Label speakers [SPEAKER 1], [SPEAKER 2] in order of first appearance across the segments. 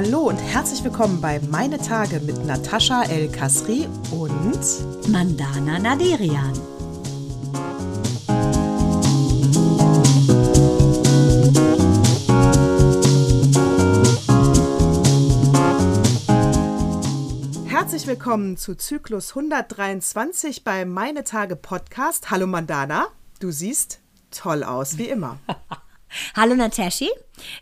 [SPEAKER 1] Hallo und herzlich willkommen bei Meine Tage mit Natascha El Kasri und
[SPEAKER 2] Mandana Naderian.
[SPEAKER 1] Herzlich willkommen zu Zyklus 123 bei Meine Tage Podcast. Hallo Mandana, du siehst toll aus, wie immer.
[SPEAKER 2] Hallo Nataschi,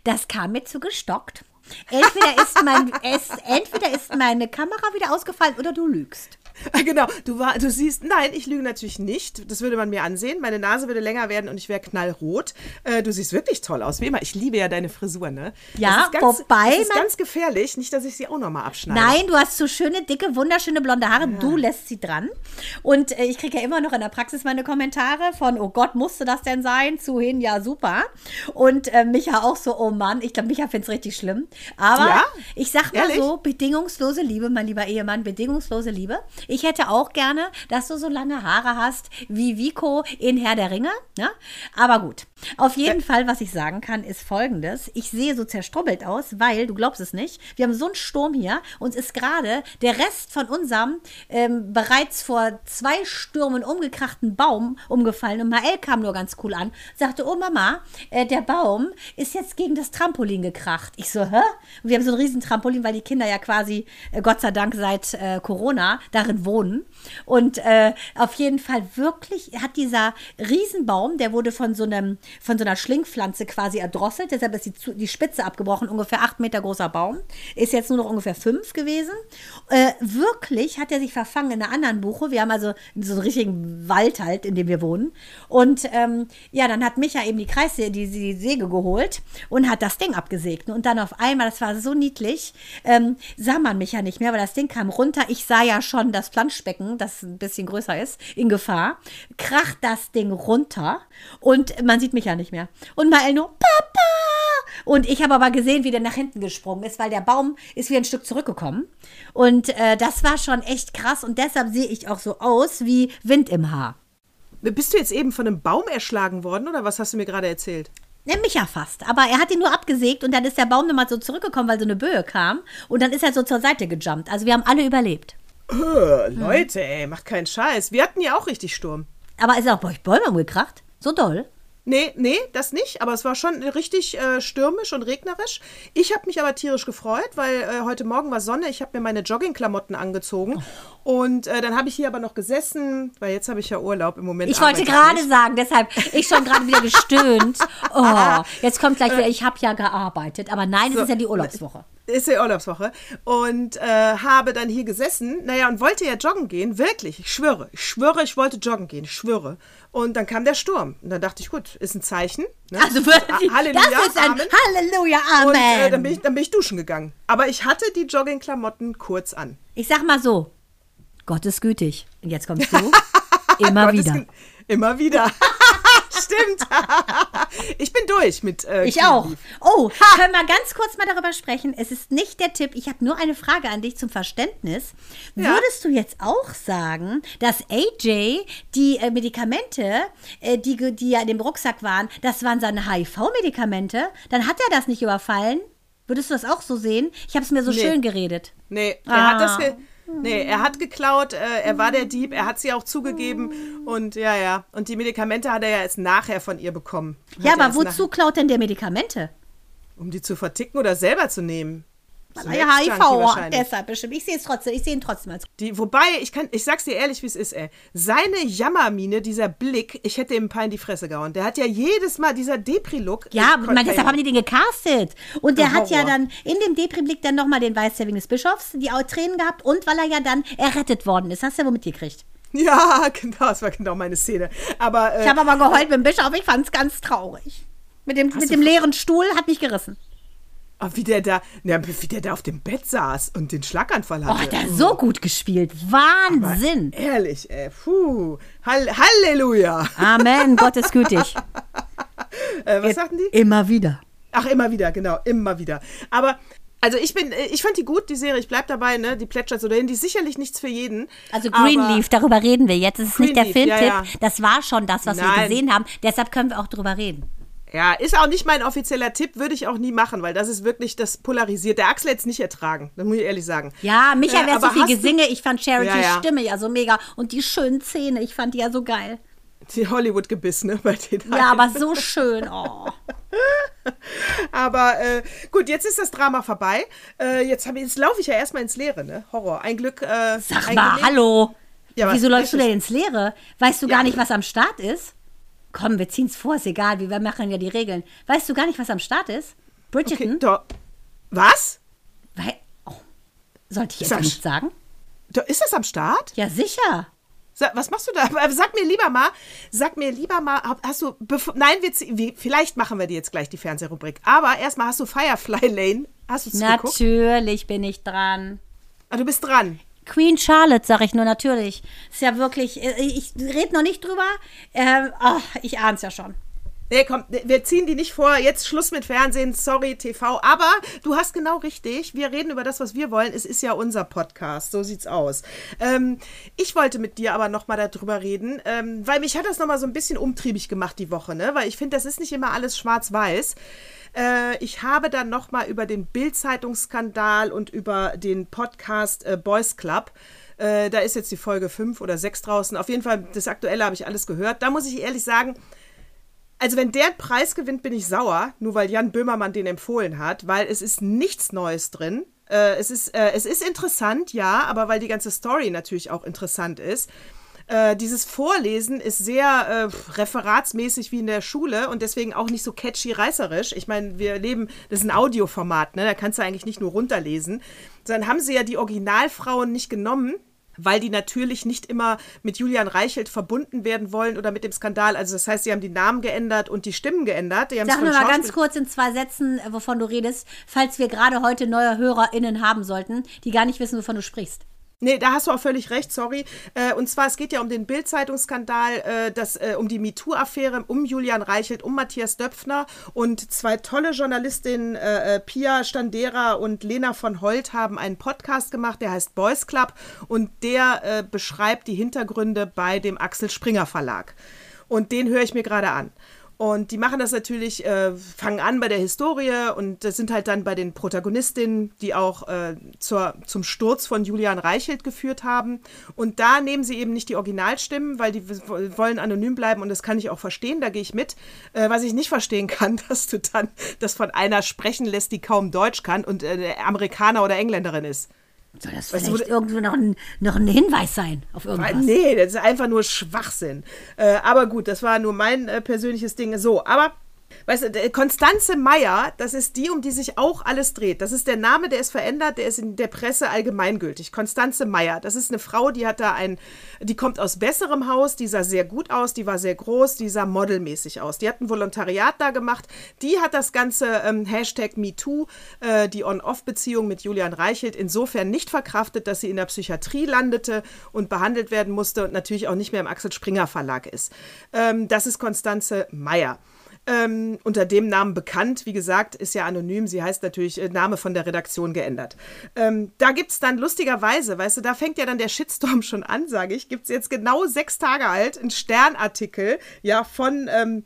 [SPEAKER 2] das kam mir zu gestockt. Entweder ist, mein, es, entweder ist meine Kamera wieder ausgefallen oder du lügst.
[SPEAKER 1] Genau, du, war, du siehst, nein, ich lüge natürlich nicht. Das würde man mir ansehen. Meine Nase würde länger werden und ich wäre knallrot. Äh, du siehst wirklich toll aus, wie immer. Ich liebe ja deine Frisur, ne?
[SPEAKER 2] Ja,
[SPEAKER 1] das ganz,
[SPEAKER 2] wobei.
[SPEAKER 1] Das ist ganz gefährlich. Nicht, dass ich sie auch nochmal abschneide.
[SPEAKER 2] Nein, du hast so schöne, dicke, wunderschöne blonde Haare. Ja. Du lässt sie dran. Und äh, ich kriege ja immer noch in der Praxis meine Kommentare von, oh Gott, musste das denn sein? Zu hin, ja, super. Und äh, Micha auch so, oh Mann, ich glaube, Micha findet es richtig schlimm. Aber ja? ich sag mal Ehrlich? so, bedingungslose Liebe, mein lieber Ehemann, bedingungslose Liebe. Ich hätte auch gerne, dass du so lange Haare hast wie Vico in Herr der Ringe. Ne? Aber gut. Auf jeden Fall, was ich sagen kann, ist folgendes. Ich sehe so zerstrubbelt aus, weil, du glaubst es nicht, wir haben so einen Sturm hier. Uns ist gerade der Rest von unserem ähm, bereits vor zwei Stürmen umgekrachten Baum umgefallen. Und Mael kam nur ganz cool an, sagte, oh Mama, äh, der Baum ist jetzt gegen das Trampolin gekracht. Ich so, hä? Und wir haben so ein riesen Trampolin, weil die Kinder ja quasi, äh, Gott sei Dank, seit äh, Corona darin wohnen. Und äh, auf jeden Fall wirklich hat dieser Riesenbaum, der wurde von so einem von so einer Schlingpflanze quasi erdrosselt. Deshalb ist die, die Spitze abgebrochen, ungefähr acht Meter großer Baum. Ist jetzt nur noch ungefähr fünf gewesen. Äh, wirklich hat er sich verfangen in einer anderen Buche. Wir haben also so einen richtigen Wald halt, in dem wir wohnen. Und ähm, ja, dann hat Micha eben die Kreissäge, die, die Säge geholt und hat das Ding abgesägt. Und dann auf einmal, das war so niedlich, ähm, sah man Micha nicht mehr, weil das Ding kam runter. Ich sah ja schon das Planschbecken, das ein bisschen größer ist, in Gefahr. Kracht das Ding runter und man sieht mich ja nicht mehr. Und Mael nur, Papa! Und ich habe aber gesehen, wie der nach hinten gesprungen ist, weil der Baum ist wie ein Stück zurückgekommen. Und äh, das war schon echt krass und deshalb sehe ich auch so aus wie Wind im Haar.
[SPEAKER 1] Bist du jetzt eben von einem Baum erschlagen worden oder was hast du mir gerade erzählt?
[SPEAKER 2] Ne, mich ja fast. Aber er hat ihn nur abgesägt und dann ist der Baum nochmal so zurückgekommen, weil so eine Böe kam. Und dann ist er so zur Seite gejumpt. Also wir haben alle überlebt.
[SPEAKER 1] Oh, Leute, ey, macht keinen Scheiß. Wir hatten ja auch richtig Sturm.
[SPEAKER 2] Aber ist auch bei euch Bäume umgekracht? So doll?
[SPEAKER 1] Nee, nee, das nicht. Aber es war schon richtig äh, stürmisch und regnerisch. Ich habe mich aber tierisch gefreut, weil äh, heute Morgen war Sonne. Ich habe mir meine Joggingklamotten angezogen. Und äh, dann habe ich hier aber noch gesessen, weil jetzt habe ich ja Urlaub im Moment.
[SPEAKER 2] Ich wollte gerade sagen, deshalb ich schon gerade wieder gestöhnt. Oh, jetzt kommt gleich wieder, ich habe ja gearbeitet. Aber nein, es so, ist ja die Urlaubswoche
[SPEAKER 1] ist ja Urlaubswoche und äh, habe dann hier gesessen, naja, und wollte ja joggen gehen, wirklich, ich schwöre, ich schwöre, ich wollte joggen gehen, ich schwöre. Und dann kam der Sturm. Und dann dachte ich, gut, ist ein Zeichen.
[SPEAKER 2] Ne? Also wirklich, Halleluja, das ist ein Amen. Halleluja, Amen. Und äh,
[SPEAKER 1] dann, bin ich, dann bin ich duschen gegangen. Aber ich hatte die Joggingklamotten kurz an.
[SPEAKER 2] Ich sag mal so, Gott ist gütig. Und jetzt kommst du immer wieder.
[SPEAKER 1] Immer wieder. Stimmt. ich bin durch mit.
[SPEAKER 2] Äh, ich auch. Oh, ha. können wir ganz kurz mal darüber sprechen? Es ist nicht der Tipp. Ich habe nur eine Frage an dich zum Verständnis. Ja. Würdest du jetzt auch sagen, dass AJ die äh, Medikamente, äh, die, die ja in dem Rucksack waren, das waren seine HIV-Medikamente? Dann hat er das nicht überfallen? Würdest du das auch so sehen? Ich habe es mir so nee. schön geredet.
[SPEAKER 1] Nee, er ah. hat das. Nee, er hat geklaut, äh, er war der Dieb, er hat sie auch zugegeben und ja, ja. Und die Medikamente hat er ja erst nachher von ihr bekommen.
[SPEAKER 2] Ja, aber wozu klaut denn der Medikamente?
[SPEAKER 1] Um die zu verticken oder selber zu nehmen.
[SPEAKER 2] Weil er HIV hat, deshalb bestimmt. Ich sehe es trotzdem, ich sehe ihn trotzdem als.
[SPEAKER 1] Die, wobei, ich kann, ich sag's dir ehrlich, wie es ist, ey. Seine Jammermine, dieser Blick, ich hätte ihm ein paar in die Fresse gehauen. Der hat ja jedes Mal dieser Depri-Look.
[SPEAKER 2] Ja, man, deshalb haben die den gecastet. Und der oh, hat ja dann in dem Depri-Blick dann nochmal den Weißzerwing des Bischofs, die Tränen gehabt und weil er ja dann errettet worden ist. Hast du ja wohl mitgekriegt.
[SPEAKER 1] Ja, genau, das war genau meine Szene. Aber,
[SPEAKER 2] äh, ich habe aber geheult mit dem Bischof, ich fand's ganz traurig. Mit dem, mit dem leeren Stuhl hat mich gerissen.
[SPEAKER 1] Oh, wie der da, na, wie der da auf dem Bett saß und den Schlaganfall hatte.
[SPEAKER 2] Oh, hat er so gut gespielt. Wahnsinn.
[SPEAKER 1] Aber ehrlich, ey. Puh. Hall Halleluja.
[SPEAKER 2] Amen. Gott ist gütig.
[SPEAKER 1] äh, was Jetzt sagten die?
[SPEAKER 2] Immer wieder.
[SPEAKER 1] Ach, immer wieder, genau. Immer wieder. Aber also ich bin, ich fand die gut, die Serie. Ich bleib dabei, ne? Die plätschert so dahin. Die ist sicherlich nichts für jeden.
[SPEAKER 2] Also Greenleaf, darüber reden wir jetzt. Das ist Greenleaf, nicht der Filmtipp. Ja, ja. Das war schon das, was Nein. wir gesehen haben. Deshalb können wir auch drüber reden.
[SPEAKER 1] Ja, ist auch nicht mein offizieller Tipp, würde ich auch nie machen, weil das ist wirklich, das polarisiert. Der Axel es nicht ertragen, das muss ich ehrlich sagen.
[SPEAKER 2] Ja, Micha
[SPEAKER 1] Äh,
[SPEAKER 2] wäre so viel Gesinge. Ich fand Charity's
[SPEAKER 1] Ja, ja.
[SPEAKER 2] Stimme ja so mega. Und die schönen Zähne, ich fand die ja so geil.
[SPEAKER 1] Die Hollywood-Gebiss, ne, bei den
[SPEAKER 2] Ja, aber so schön. Oh.
[SPEAKER 1] Aber äh, gut, jetzt ist das Drama vorbei. Äh, jetzt hab jetzt laufe ich ja erstmal ins Leere, ne? Horror. Ein Glück. Äh,
[SPEAKER 2] Sag
[SPEAKER 1] ein
[SPEAKER 2] mal,
[SPEAKER 1] Geleg-
[SPEAKER 2] hallo.
[SPEAKER 1] Ja,
[SPEAKER 2] Wieso läufst du denn ins Leere? Weißt du gar nicht, was am Start ist? Komm, wir ziehen's vor, ist egal, wir machen ja die Regeln. Weißt du gar nicht, was am Start ist?
[SPEAKER 1] Okay,
[SPEAKER 2] Bridgerton?
[SPEAKER 1] doch. Was?
[SPEAKER 2] Wei oh. Sollte ich jetzt
[SPEAKER 1] Sag-
[SPEAKER 2] nicht sagen?
[SPEAKER 1] Da, ist das am Start?
[SPEAKER 2] Ja, sicher.
[SPEAKER 1] Sa was machst du da? Aber Sag mir lieber mal, sag mir lieber mal, hast du, bevor, nein, wir, vielleicht machen wir die jetzt gleich, die Fernsehrubrik. Aber erstmal hast du Firefly Lane. Hast du es geguckt?
[SPEAKER 2] Natürlich bin ich dran.
[SPEAKER 1] Ah, du bist dran.
[SPEAKER 2] Queen Charlotte, sag ich nur natürlich. Ist ja wirklich, äh, ich rede noch nicht drüber. Ähm, oh, ich ahn's ja schon.
[SPEAKER 1] Nee, komm, wir ziehen die nicht vor. Jetzt Schluss mit Fernsehen, sorry, TV. Aber du hast genau richtig. Wir reden über das, was wir wollen. Es ist ja unser Podcast. So sieht's aus. Ähm, ich wollte mit dir aber nochmal darüber reden, ähm, weil mich hat das nochmal so ein bisschen umtriebig gemacht die Woche, ne? Weil ich finde, das ist nicht immer alles schwarz-weiß. Äh, ich habe dann nochmal über den Bild-Zeitungsskandal und über den Podcast äh, Boys Club. Äh, da ist jetzt die Folge 5 oder 6 draußen. Auf jeden Fall, das Aktuelle habe ich alles gehört. Da muss ich ehrlich sagen, also wenn der Preis gewinnt, bin ich sauer, nur weil Jan Böhmermann den empfohlen hat, weil es ist nichts Neues drin. Äh, es, ist, äh, es ist interessant, ja, aber weil die ganze Story natürlich auch interessant ist. Äh, dieses Vorlesen ist sehr äh, referatsmäßig wie in der Schule und deswegen auch nicht so catchy reißerisch. Ich meine, wir leben, das ist ein Audioformat, ne? da kannst du eigentlich nicht nur runterlesen. Dann haben sie ja die Originalfrauen nicht genommen, weil die natürlich nicht immer mit Julian Reichelt verbunden werden wollen oder mit dem Skandal. Also das heißt, sie haben die Namen geändert und die Stimmen geändert. Die
[SPEAKER 2] Sag nur mal ganz kurz in zwei Sätzen, äh, wovon du redest, falls wir gerade heute neue HörerInnen haben sollten, die gar nicht wissen, wovon du sprichst.
[SPEAKER 1] Nee, da hast du auch völlig recht, sorry. Äh, und zwar, es geht ja um den Bild-Zeitungsskandal, äh, äh, um die MeToo-Affäre, um Julian Reichelt, um Matthias Döpfner und zwei tolle Journalistinnen, äh, äh, Pia Standera und Lena von Holt, haben einen Podcast gemacht, der heißt Boys Club und der äh, beschreibt die Hintergründe bei dem Axel Springer Verlag. Und den höre ich mir gerade an. Und die machen das natürlich, äh, fangen an bei der Historie und das sind halt dann bei den Protagonistinnen, die auch äh, zur, zum Sturz von Julian Reichelt geführt haben. Und da nehmen sie eben nicht die Originalstimmen, weil die wollen anonym bleiben und das kann ich auch verstehen, da gehe ich mit. Äh, was ich nicht verstehen kann, dass du dann das von einer sprechen lässt, die kaum Deutsch kann und äh, Amerikaner oder Engländerin ist.
[SPEAKER 2] Soll das
[SPEAKER 1] Weißt du,
[SPEAKER 2] vielleicht
[SPEAKER 1] wo-
[SPEAKER 2] irgendwo noch ein, noch ein Hinweis sein auf irgendwas?
[SPEAKER 1] Nee, das ist einfach nur Schwachsinn. Äh, aber gut, das war nur mein äh, persönliches Ding. So, aber. Weißt du, Konstanze Meyer, das ist die, um die sich auch alles dreht. Das ist der Name, der ist verändert, der ist in der Presse allgemeingültig. Konstanze Meyer, das ist eine Frau, die hat da ein, die kommt aus besserem Haus, die sah sehr gut aus, die war sehr groß, die sah modelmäßig aus. Die hat ein Volontariat da gemacht, die hat das ganze ähm, Hashtag MeToo, äh, die On-Off-Beziehung mit Julian Reichelt insofern nicht verkraftet, dass sie in der Psychiatrie landete und behandelt werden musste und natürlich auch nicht mehr im Axel Springer Verlag ist. Ähm, das ist Konstanze Meyer. Ähm, unter dem Namen bekannt, wie gesagt, ist ja anonym. Sie heißt natürlich äh, Name von der Redaktion geändert. Ähm, da gibt es dann lustigerweise, weißt du, da fängt ja dann der Shitstorm schon an, sage ich. Gibt es jetzt genau sechs Tage alt, einen Sternartikel, ja, von, ähm,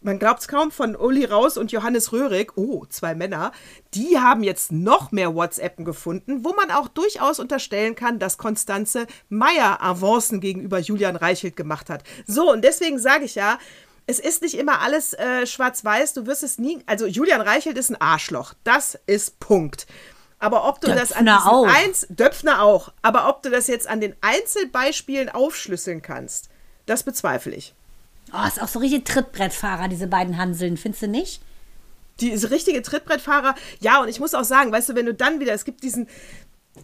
[SPEAKER 1] man glaubt es kaum, von Uli Raus und Johannes Röhrig, oh, zwei Männer, die haben jetzt noch mehr WhatsAppen gefunden, wo man auch durchaus unterstellen kann, dass Konstanze Meyer Avancen gegenüber Julian Reichelt gemacht hat. So, und deswegen sage ich ja, es ist nicht immer alles äh, schwarz-weiß. Du wirst es nie. Also Julian Reichelt ist ein Arschloch. Das ist Punkt. Aber ob du das an
[SPEAKER 2] Döpfner
[SPEAKER 1] diesen
[SPEAKER 2] auch.
[SPEAKER 1] Einz Döpfner auch. Aber ob du das jetzt an den Einzelbeispielen aufschlüsseln kannst, das bezweifle ich.
[SPEAKER 2] Oh, ist auch so richtig Trittbrettfahrer, diese beiden Hanseln, findest du nicht?
[SPEAKER 1] Die richtige Trittbrettfahrer. Ja, und ich muss auch sagen, weißt du, wenn du dann wieder, es gibt diesen,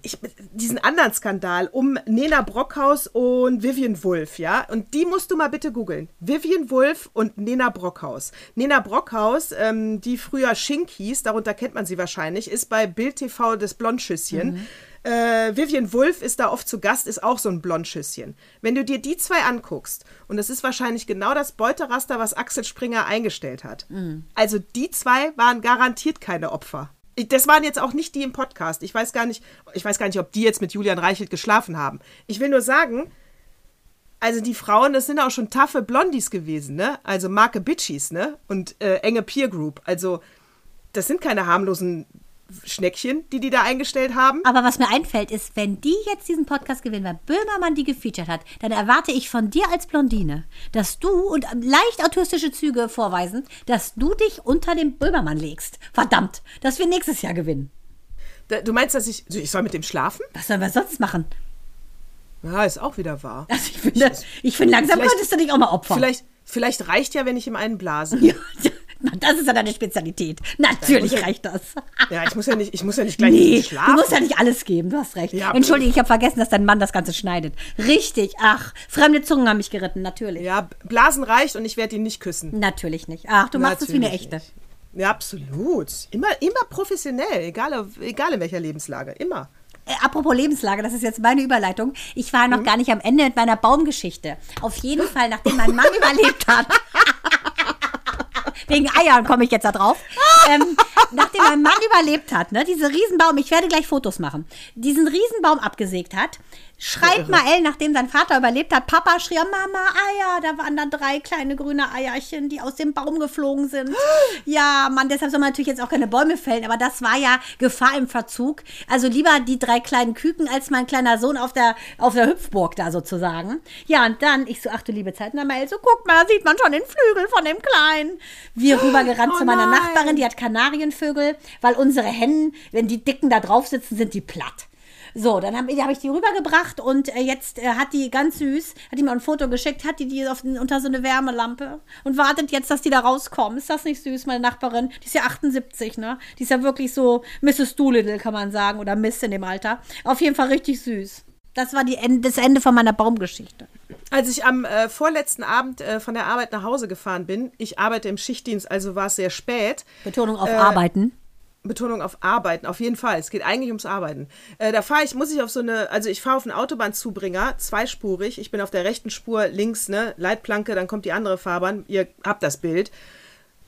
[SPEAKER 1] ich, diesen anderen Skandal um Nena Brockhaus und Vivian Wulff, ja, und die musst du mal bitte googeln. Vivian Wulff und Nena Brockhaus. Nena Brockhaus, ähm, die früher Schink hieß, darunter kennt man sie wahrscheinlich, ist bei Bild TV das Blondschüsschen. Äh, Vivian Wulff ist da oft zu Gast, ist auch so ein Blondschüsschen. Wenn du dir die zwei anguckst, und das ist wahrscheinlich genau das Beuteraster, was Axel Springer eingestellt hat. Also die zwei waren garantiert keine Opfer. Das waren jetzt auch nicht die im Podcast. Ich weiß gar nicht, ich weiß gar nicht, ob die jetzt mit Julian Reichelt geschlafen haben. Ich will nur sagen, also die Frauen, das sind auch schon taffe Blondies gewesen, ne? Also Marke Bitchies, ne? Und äh, enge Peer Group. Also das sind keine harmlosen Schneckchen, die die da eingestellt haben.
[SPEAKER 2] Aber was mir einfällt, ist, wenn die jetzt diesen Podcast gewinnen, weil Böhmermann die gefeatured hat, dann erwarte ich von dir als Blondine, dass du, und leicht autistische Züge vorweisend, dass du dich unter den Böhmermann legst. Verdammt, dass wir nächstes Jahr gewinnen.
[SPEAKER 1] Da- Du meinst, dass ich. Ich soll mit dem schlafen?
[SPEAKER 2] Was sollen wir sonst machen?
[SPEAKER 1] Ja, ist auch wieder wahr.
[SPEAKER 2] Also ich finde, ich finde langsam könntest du dich auch mal opfern.
[SPEAKER 1] Vielleicht, vielleicht reicht ja, wenn ich ihm einen blase.
[SPEAKER 2] Ja, das ist ja deine Spezialität. Natürlich
[SPEAKER 1] ja-
[SPEAKER 2] reicht das.
[SPEAKER 1] Ja, ich muss ja nicht, ich muss ja nicht gleich
[SPEAKER 2] Nee,
[SPEAKER 1] ihm
[SPEAKER 2] du
[SPEAKER 1] schlafen.
[SPEAKER 2] musst ja nicht alles geben, du hast recht.
[SPEAKER 1] Ja,
[SPEAKER 2] Entschuldige, ich habe vergessen, dass dein Mann das Ganze schneidet. Richtig, ach, fremde Zungen haben mich geritten, natürlich.
[SPEAKER 1] Ja, Blasen reicht und ich werde ihn nicht küssen.
[SPEAKER 2] Natürlich nicht. Ach, du machst es wie eine echte.
[SPEAKER 1] nicht. Ja, absolut. Immer, immer professionell, egal, egal in welcher Lebenslage. Immer.
[SPEAKER 2] Äh, apropos Lebenslage, das ist jetzt meine Überleitung. Ich war
[SPEAKER 1] Mhm.
[SPEAKER 2] noch gar nicht am Ende mit meiner Baumgeschichte. Auf jeden Fall, nachdem mein Mann überlebt hat. Wegen Eiern komme ich jetzt da drauf. Ähm, nachdem mein Mann überlebt hat, ne, diese Riesenbaum, ich werde gleich Fotos machen, diesen Riesenbaum abgesägt hat, schreit Mael, nachdem sein Vater überlebt hat, Papa schrie, Mama, Eier, da waren da drei kleine grüne Eierchen, die aus dem Baum geflogen sind. Ja, Mann, deshalb soll man natürlich jetzt auch keine Bäume fällen, aber das war ja Gefahr im Verzug. Also lieber die drei kleinen Küken als mein kleiner Sohn auf der, auf der Hüpfburg da sozusagen. Ja, und dann, ich so, ach du liebe Zeit, na Mael, so guck mal, da sieht man schon den Flügel von dem Kleinen. Wir rübergerannt
[SPEAKER 1] Oh
[SPEAKER 2] zu meiner
[SPEAKER 1] nein.
[SPEAKER 2] Nachbarin, die hat Kanarienvögel, weil unsere Hennen, wenn die Dicken da drauf sitzen, sind die platt. So, dann habe hab ich die rübergebracht und äh, jetzt äh, hat die ganz süß, hat die mir ein Foto geschickt, hat die die auf, unter so eine Wärmelampe und wartet jetzt, dass die da rauskommen. Ist das nicht süß, meine Nachbarin? Die ist ja 78, ne? Die ist ja wirklich so Mrs. Doolittle, kann man sagen, oder Miss in dem Alter. Auf jeden Fall richtig süß. Das war die das Ende von meiner Baumgeschichte.
[SPEAKER 1] Als ich am äh, vorletzten Abend äh, von der Arbeit nach Hause gefahren bin, ich arbeite im Schichtdienst, also war es sehr spät.
[SPEAKER 2] Betonung auf
[SPEAKER 1] Äh,
[SPEAKER 2] Arbeiten.
[SPEAKER 1] Betonung auf Arbeiten, auf jeden Fall. Es geht eigentlich ums Arbeiten. Äh, da fahre ich, muss ich auf so eine, also ich fahre auf einen Autobahnzubringer, zweispurig. Ich bin auf der rechten Spur links, ne, Leitplanke, dann kommt die andere Fahrbahn. Ihr habt das Bild.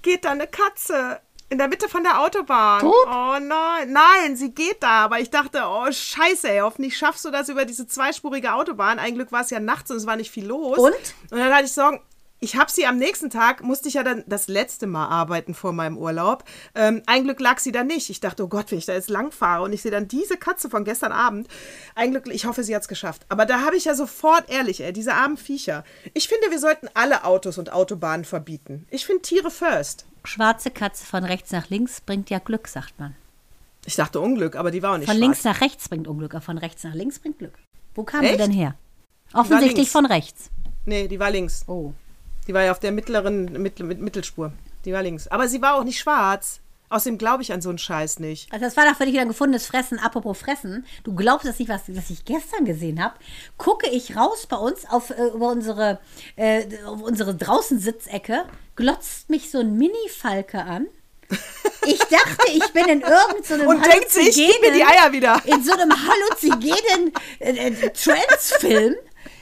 [SPEAKER 1] Geht da eine Katze in der Mitte von der Autobahn.
[SPEAKER 2] Tot?
[SPEAKER 1] Oh nein, nein, sie geht da. Aber ich dachte, oh scheiße, ey, hoffentlich schaffst du das über diese zweispurige Autobahn. Ein Glück war es ja nachts und es war nicht viel los.
[SPEAKER 2] Und?
[SPEAKER 1] Und dann hatte ich Sorgen, ich habe sie am nächsten Tag, musste ich ja dann das letzte Mal arbeiten vor meinem Urlaub. Ähm, ein Glück lag sie da nicht. Ich dachte, oh Gott, wenn ich da jetzt lang fahre und ich sehe dann diese Katze von gestern Abend. Ein Glück, ich hoffe, sie hat es geschafft. Aber da habe ich ja sofort, ehrlich, ey, diese armen Viecher. Ich finde, wir sollten alle Autos und Autobahnen verbieten. Ich finde Tiere first.
[SPEAKER 2] Schwarze Katze von rechts nach links bringt ja Glück, sagt man.
[SPEAKER 1] Ich dachte Unglück, aber die war auch nicht
[SPEAKER 2] Von
[SPEAKER 1] schwarz.
[SPEAKER 2] links nach rechts bringt Unglück, aber von rechts nach links bringt Glück. Wo kam sie
[SPEAKER 1] Echt?
[SPEAKER 2] denn her? Offensichtlich von rechts.
[SPEAKER 1] Nee, die war links.
[SPEAKER 2] Oh.
[SPEAKER 1] Die war ja auf der mittleren mit- Mittelspur. Die war links. Aber sie war auch nicht schwarz. Außerdem glaube ich an so einen Scheiß nicht.
[SPEAKER 2] Also das war doch für dich wieder ein gefundenes Fressen. Apropos Fressen, du glaubst das nicht, was, was ich gestern gesehen habe. Gucke ich raus bei uns auf äh, über unsere, äh, auf unsere Draußensitzecke, glotzt mich so ein Mini-Falke an. Ich dachte, ich bin in irgendeinem
[SPEAKER 1] Und denkt sich, gib mir die Eier wieder.
[SPEAKER 2] In so einem halluzinogenen äh, äh.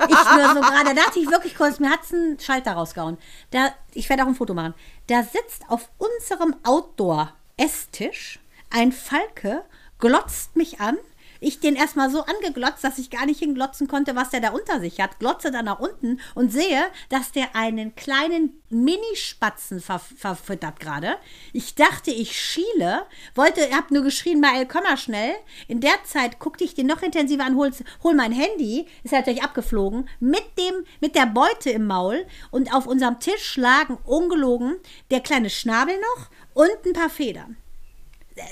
[SPEAKER 2] Ich nur so gerade, da dachte ich wirklich kurz, mir hat's einen Schalter rausgehauen. Da, ich werde auch ein Foto machen. Da sitzt auf unserem Outdoor-Esstisch ein Falke, glotzt mich an. Ich den erstmal so angeglotzt, dass ich gar nicht hinglotzen konnte, was der da unter sich hat. Glotze dann nach unten und sehe, dass der einen kleinen Minispatzen ver verfüttert gerade. Ich dachte, ich schiele, wollte, hab nur geschrien, Mael, komm mal schnell. In der Zeit guckte ich den noch intensiver an, hol, hol mein Handy, ist natürlich abgeflogen, mit dem, mit der Beute im Maul und auf unserem Tisch lagen ungelogen der kleine Schnabel noch und ein paar Federn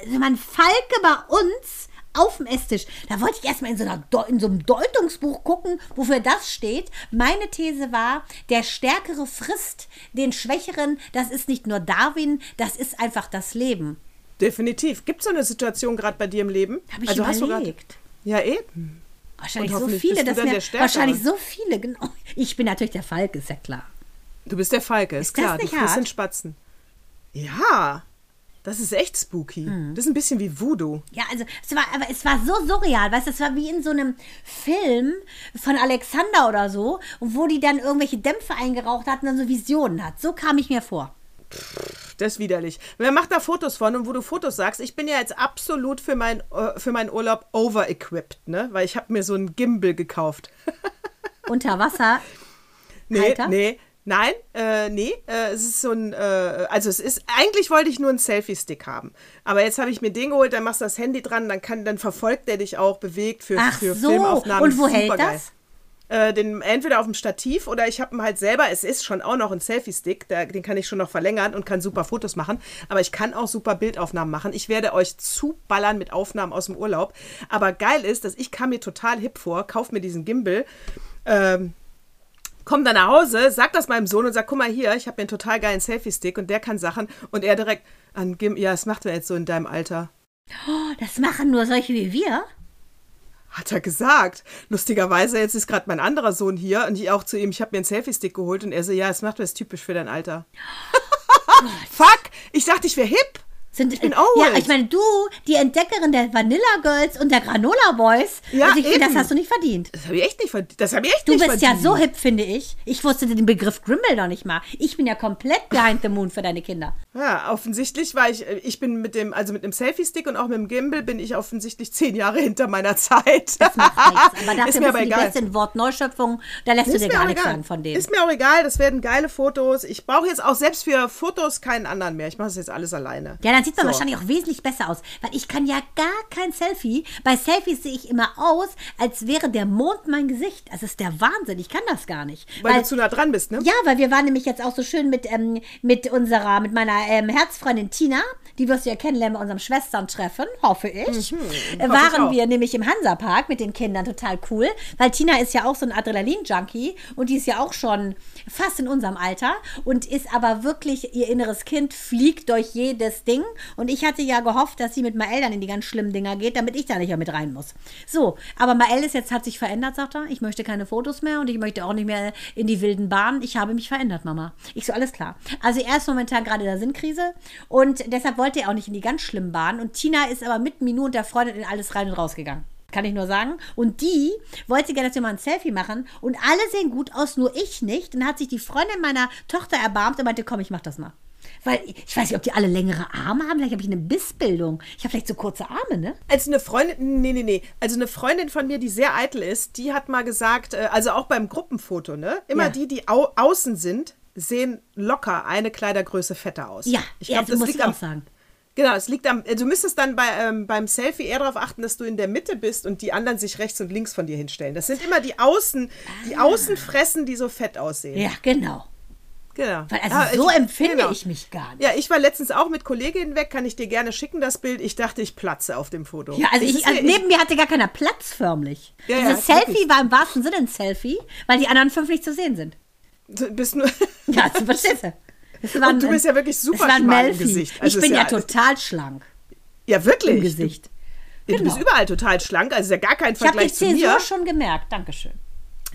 [SPEAKER 2] also man Falke bei uns auf dem Esstisch. Da wollte ich erstmal in so, einer in so einem Deutungsbuch gucken, wofür das steht. Meine These war, der Stärkere frisst den Schwächeren. Das ist nicht nur Darwin, das ist einfach das Leben.
[SPEAKER 1] Definitiv. Gibt es so eine Situation gerade bei dir im Leben?
[SPEAKER 2] Habe ich
[SPEAKER 1] also
[SPEAKER 2] überlegt.
[SPEAKER 1] Ja, eben.
[SPEAKER 2] Wahrscheinlich so viele,
[SPEAKER 1] bist
[SPEAKER 2] dass mir wahrscheinlich so viele, genau. Ich bin natürlich der Falke, ist ja klar.
[SPEAKER 1] Du bist der Falke, ist,
[SPEAKER 2] Ist das
[SPEAKER 1] klar.
[SPEAKER 2] nicht
[SPEAKER 1] du
[SPEAKER 2] hart?
[SPEAKER 1] den Spatzen. Ja, das ist echt spooky.
[SPEAKER 2] Mhm.
[SPEAKER 1] Das ist ein bisschen wie Voodoo.
[SPEAKER 2] Ja, also es war, aber es war so surreal, weißt du, es war wie in so einem Film von Alexander oder so, wo die dann irgendwelche Dämpfe eingeraucht hat und dann so Visionen hat. So kam ich mir vor.
[SPEAKER 1] Das ist widerlich. Wer macht da Fotos von? Und wo du Fotos sagst, ich bin ja jetzt absolut für, mein, äh, für meinen Urlaub over-equipped, ne? Weil ich habe mir so einen Gimbal gekauft.
[SPEAKER 2] Unter Wasser
[SPEAKER 1] Nee,
[SPEAKER 2] Alter?
[SPEAKER 1] nee. Nein, äh, nee, äh, es ist so ein, äh, also es ist, eigentlich wollte ich nur einen Selfie-Stick haben. Aber jetzt habe ich mir den geholt, dann machst du das Handy dran, dann kann, dann verfolgt der dich auch bewegt für,
[SPEAKER 2] Ach
[SPEAKER 1] für
[SPEAKER 2] so,
[SPEAKER 1] Filmaufnahmen.
[SPEAKER 2] und wo hält
[SPEAKER 1] Supergeil.
[SPEAKER 2] das?
[SPEAKER 1] Äh, den, entweder auf dem Stativ oder ich habe ihn halt selber, es ist schon auch noch ein Selfie-Stick, den kann ich schon noch verlängern und kann super Fotos machen, aber ich kann auch super Bildaufnahmen machen. Ich werde euch zuballern mit Aufnahmen aus dem Urlaub. Aber geil ist, dass ich kam mir total hip vor, kauf mir diesen Gimbal, ähm, komm dann nach Hause, sag das meinem Sohn und sag, guck mal hier, ich habe mir einen total geilen Selfie-Stick und der kann Sachen und er direkt an Gim, ja, das macht er jetzt so in deinem Alter.
[SPEAKER 2] Oh, das machen nur solche wie wir.
[SPEAKER 1] Hat er gesagt. Lustigerweise, jetzt ist gerade mein anderer Sohn hier und ich auch zu ihm, ich habe mir einen Selfie-Stick geholt und er so, ja, das macht das typisch für dein Alter. Fuck! Ich dachte, ich wäre hip.
[SPEAKER 2] Sind,
[SPEAKER 1] Ich bin
[SPEAKER 2] ja,
[SPEAKER 1] old.
[SPEAKER 2] ich meine, du, die Entdeckerin der Vanilla Girls und der Granola Boys.
[SPEAKER 1] Ja,
[SPEAKER 2] also ich finde, das
[SPEAKER 1] eben.
[SPEAKER 2] hast du nicht verdient.
[SPEAKER 1] Das habe ich echt nicht verdient. Das habe ich echt
[SPEAKER 2] Du
[SPEAKER 1] nicht
[SPEAKER 2] bist ja
[SPEAKER 1] verdient.
[SPEAKER 2] so hip, finde ich. Ich wusste den Begriff Grimmel noch nicht mal. Ich bin ja komplett behind the moon für deine Kinder.
[SPEAKER 1] Ja, offensichtlich war ich, ich bin mit dem, also mit dem Selfie-Stick und auch mit dem Gimbal bin ich offensichtlich zehn Jahre hinter meiner Zeit.
[SPEAKER 2] Das macht nichts. Aber dafür
[SPEAKER 1] ist mir
[SPEAKER 2] bist
[SPEAKER 1] aber
[SPEAKER 2] du die
[SPEAKER 1] egal.
[SPEAKER 2] Beste in Wortneuschöpfung. Da lässt du
[SPEAKER 1] Ist
[SPEAKER 2] dir
[SPEAKER 1] mir
[SPEAKER 2] gar
[SPEAKER 1] auch
[SPEAKER 2] nichts
[SPEAKER 1] egal.
[SPEAKER 2] sagen von denen.
[SPEAKER 1] Ist mir auch egal, das werden geile Fotos. Ich brauche jetzt auch selbst für Fotos keinen anderen mehr. Ich mache das jetzt alles alleine.
[SPEAKER 2] Ja, dann sieht man
[SPEAKER 1] So.
[SPEAKER 2] wahrscheinlich auch wesentlich besser aus. Weil ich kann ja gar kein Selfie. Bei Selfies sehe ich immer aus, als wäre der Mond mein Gesicht. Das ist der Wahnsinn. Ich kann das gar nicht.
[SPEAKER 1] Weil, du zu nah dran bist, ne?
[SPEAKER 2] Ja, weil wir waren nämlich jetzt auch so schön mit, ähm, mit unserer, mit meiner ähm, Herzfreundin Tina, die wirst du ja kennenlernen bei unserem Schwesterntreffen, hoffe ich. äh,
[SPEAKER 1] hoffe
[SPEAKER 2] waren
[SPEAKER 1] ich
[SPEAKER 2] wir nämlich im Hansapark mit den Kindern, total cool, weil Tina ist ja auch so ein Adrenalin-Junkie und die ist ja auch schon fast in unserem Alter und ist aber wirklich, ihr inneres Kind fliegt durch jedes Ding und ich hatte ja gehofft, dass sie mit Mael dann in die ganz schlimmen Dinger geht, damit ich da nicht mehr mit rein muss. So, aber Mael ist jetzt, hat sich verändert, sagt er. Ich möchte keine Fotos mehr und ich möchte auch nicht mehr in die wilden Bahnen. Ich habe mich verändert, Mama. Ich so, alles klar. Also er ist momentan gerade in der Sinnkrise und deshalb wollte er auch nicht in die ganz schlimmen Bahnen und Tina ist aber mit Minu und der Freundin in alles rein und raus gegangen. Kann ich nur sagen. Und die wollte gerne, dass wir mal ein Selfie machen. Und alle sehen gut aus, nur ich nicht. Dann hat sich die Freundin meiner Tochter erbarmt und meinte, komm, ich mach das mal. Weil ich weiß nicht, ob die alle längere Arme haben. Vielleicht habe ich eine Bissbildung. Ich habe vielleicht so kurze Arme, ne?
[SPEAKER 1] Als eine Freundin, nee, nee, nee. Also eine Freundin von mir, die sehr eitel ist, die hat mal gesagt, äh, also auch beim Gruppenfoto, ne? Immer
[SPEAKER 2] Ja.
[SPEAKER 1] die, die au außen sind, sehen locker eine Kleidergröße fetter aus.
[SPEAKER 2] Ja,
[SPEAKER 1] ich
[SPEAKER 2] ja,
[SPEAKER 1] glaube,
[SPEAKER 2] so
[SPEAKER 1] das
[SPEAKER 2] muss
[SPEAKER 1] liegt
[SPEAKER 2] ich
[SPEAKER 1] am,
[SPEAKER 2] auch sagen.
[SPEAKER 1] Genau, es liegt am, du müsstest dann bei, ähm, beim Selfie eher darauf achten, dass du in der Mitte bist und die anderen sich rechts und links von dir hinstellen. Das sind immer die Außen, die Außenfressen, die so fett aussehen.
[SPEAKER 2] Ja, genau.
[SPEAKER 1] Genau.
[SPEAKER 2] Weil also
[SPEAKER 1] Ah,
[SPEAKER 2] so
[SPEAKER 1] ich-
[SPEAKER 2] empfinde
[SPEAKER 1] genau.
[SPEAKER 2] ich mich gar nicht.
[SPEAKER 1] Ja, ich war letztens auch mit Kolleginnen weg, kann ich dir gerne schicken, das Bild. Ich dachte, ich platze auf dem Foto.
[SPEAKER 2] Ja, also ich,
[SPEAKER 1] ist
[SPEAKER 2] also neben mir hatte gar keiner Platz förmlich.
[SPEAKER 1] Ja, ja,
[SPEAKER 2] Dieses Selfie
[SPEAKER 1] wirklich.
[SPEAKER 2] war im wahrsten Sinne ein Selfie, weil die anderen fünf nicht zu sehen sind.
[SPEAKER 1] Du bist nur.
[SPEAKER 2] Ja, du verstehst du.
[SPEAKER 1] Und du bist ja wirklich super schmal im. Gesicht. Also
[SPEAKER 2] ich bin ja,
[SPEAKER 1] ja
[SPEAKER 2] total schlank
[SPEAKER 1] ja, wirklich.
[SPEAKER 2] im Gesicht.
[SPEAKER 1] Du, du bist
[SPEAKER 2] Genau.
[SPEAKER 1] überall total schlank, also ist ja gar kein
[SPEAKER 2] Ich habe die
[SPEAKER 1] Vergleich zu mir.
[SPEAKER 2] Zäsur schon gemerkt. Dankeschön.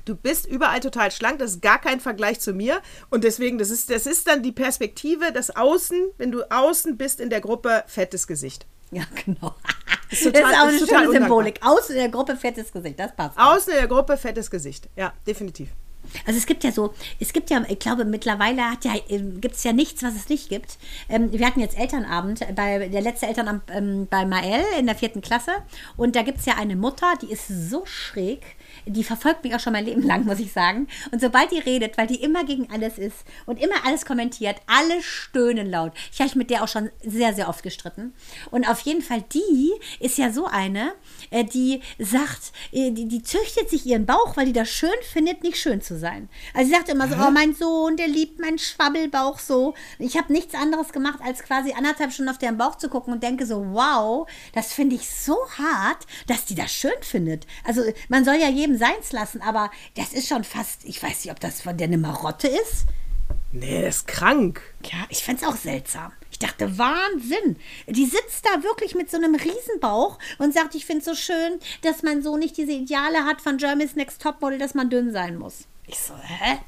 [SPEAKER 1] Du bist überall total schlank, das ist gar kein Vergleich zu mir. Und deswegen, das ist, das ist dann die Perspektive, das Außen, wenn du außen bist in der Gruppe, fettes Gesicht.
[SPEAKER 2] Ja, genau. Das ist,
[SPEAKER 1] total-
[SPEAKER 2] auch
[SPEAKER 1] ist
[SPEAKER 2] eine
[SPEAKER 1] total
[SPEAKER 2] schöne. Symbolik. Außen in der Gruppe fettes Gesicht, das passt.
[SPEAKER 1] Außen in der Gruppe, fettes Gesicht. Ja, definitiv.
[SPEAKER 2] Also es gibt ja so, es gibt ja, ich glaube, mittlerweile hat ja, gibt es ja nichts, was es nicht gibt. Ähm, wir hatten jetzt Elternabend, bei der letzte Elternabend ähm, bei Mael in der vierten Klasse. Und da gibt es ja eine Mutter, die ist so schräg, die verfolgt mich auch schon mein Leben lang, muss ich sagen. Und sobald die redet, weil die immer gegen alles ist und immer alles kommentiert, alle stöhnen laut. Ich habe mich mit der auch schon sehr, sehr oft gestritten. Und auf jeden Fall, die ist ja so eine, äh, die sagt, äh, die, die züchtet sich ihren Bauch, weil die das schön findet, nicht schön zu sein. Also sie sagt immer so, oh mein Sohn, der liebt meinen Schwabbelbauch so. Ich habe nichts anderes gemacht, als quasi anderthalb Stunden auf deren Bauch zu gucken und denke so, wow, das finde ich so hart, dass die das schön findet. Also man soll ja jedem seins lassen, aber das ist schon fast, ich weiß nicht, ob das von der eine Marotte ist.
[SPEAKER 1] Nee, das ist krank.
[SPEAKER 2] Ja, ich fand's auch seltsam. Ich dachte, Wahnsinn. Die sitzt da wirklich mit so einem Riesenbauch und sagt, ich find's so schön, dass mein Sohn nicht diese Ideale hat von Germany's Next Topmodel, dass man dünn sein muss. Ich so, hä?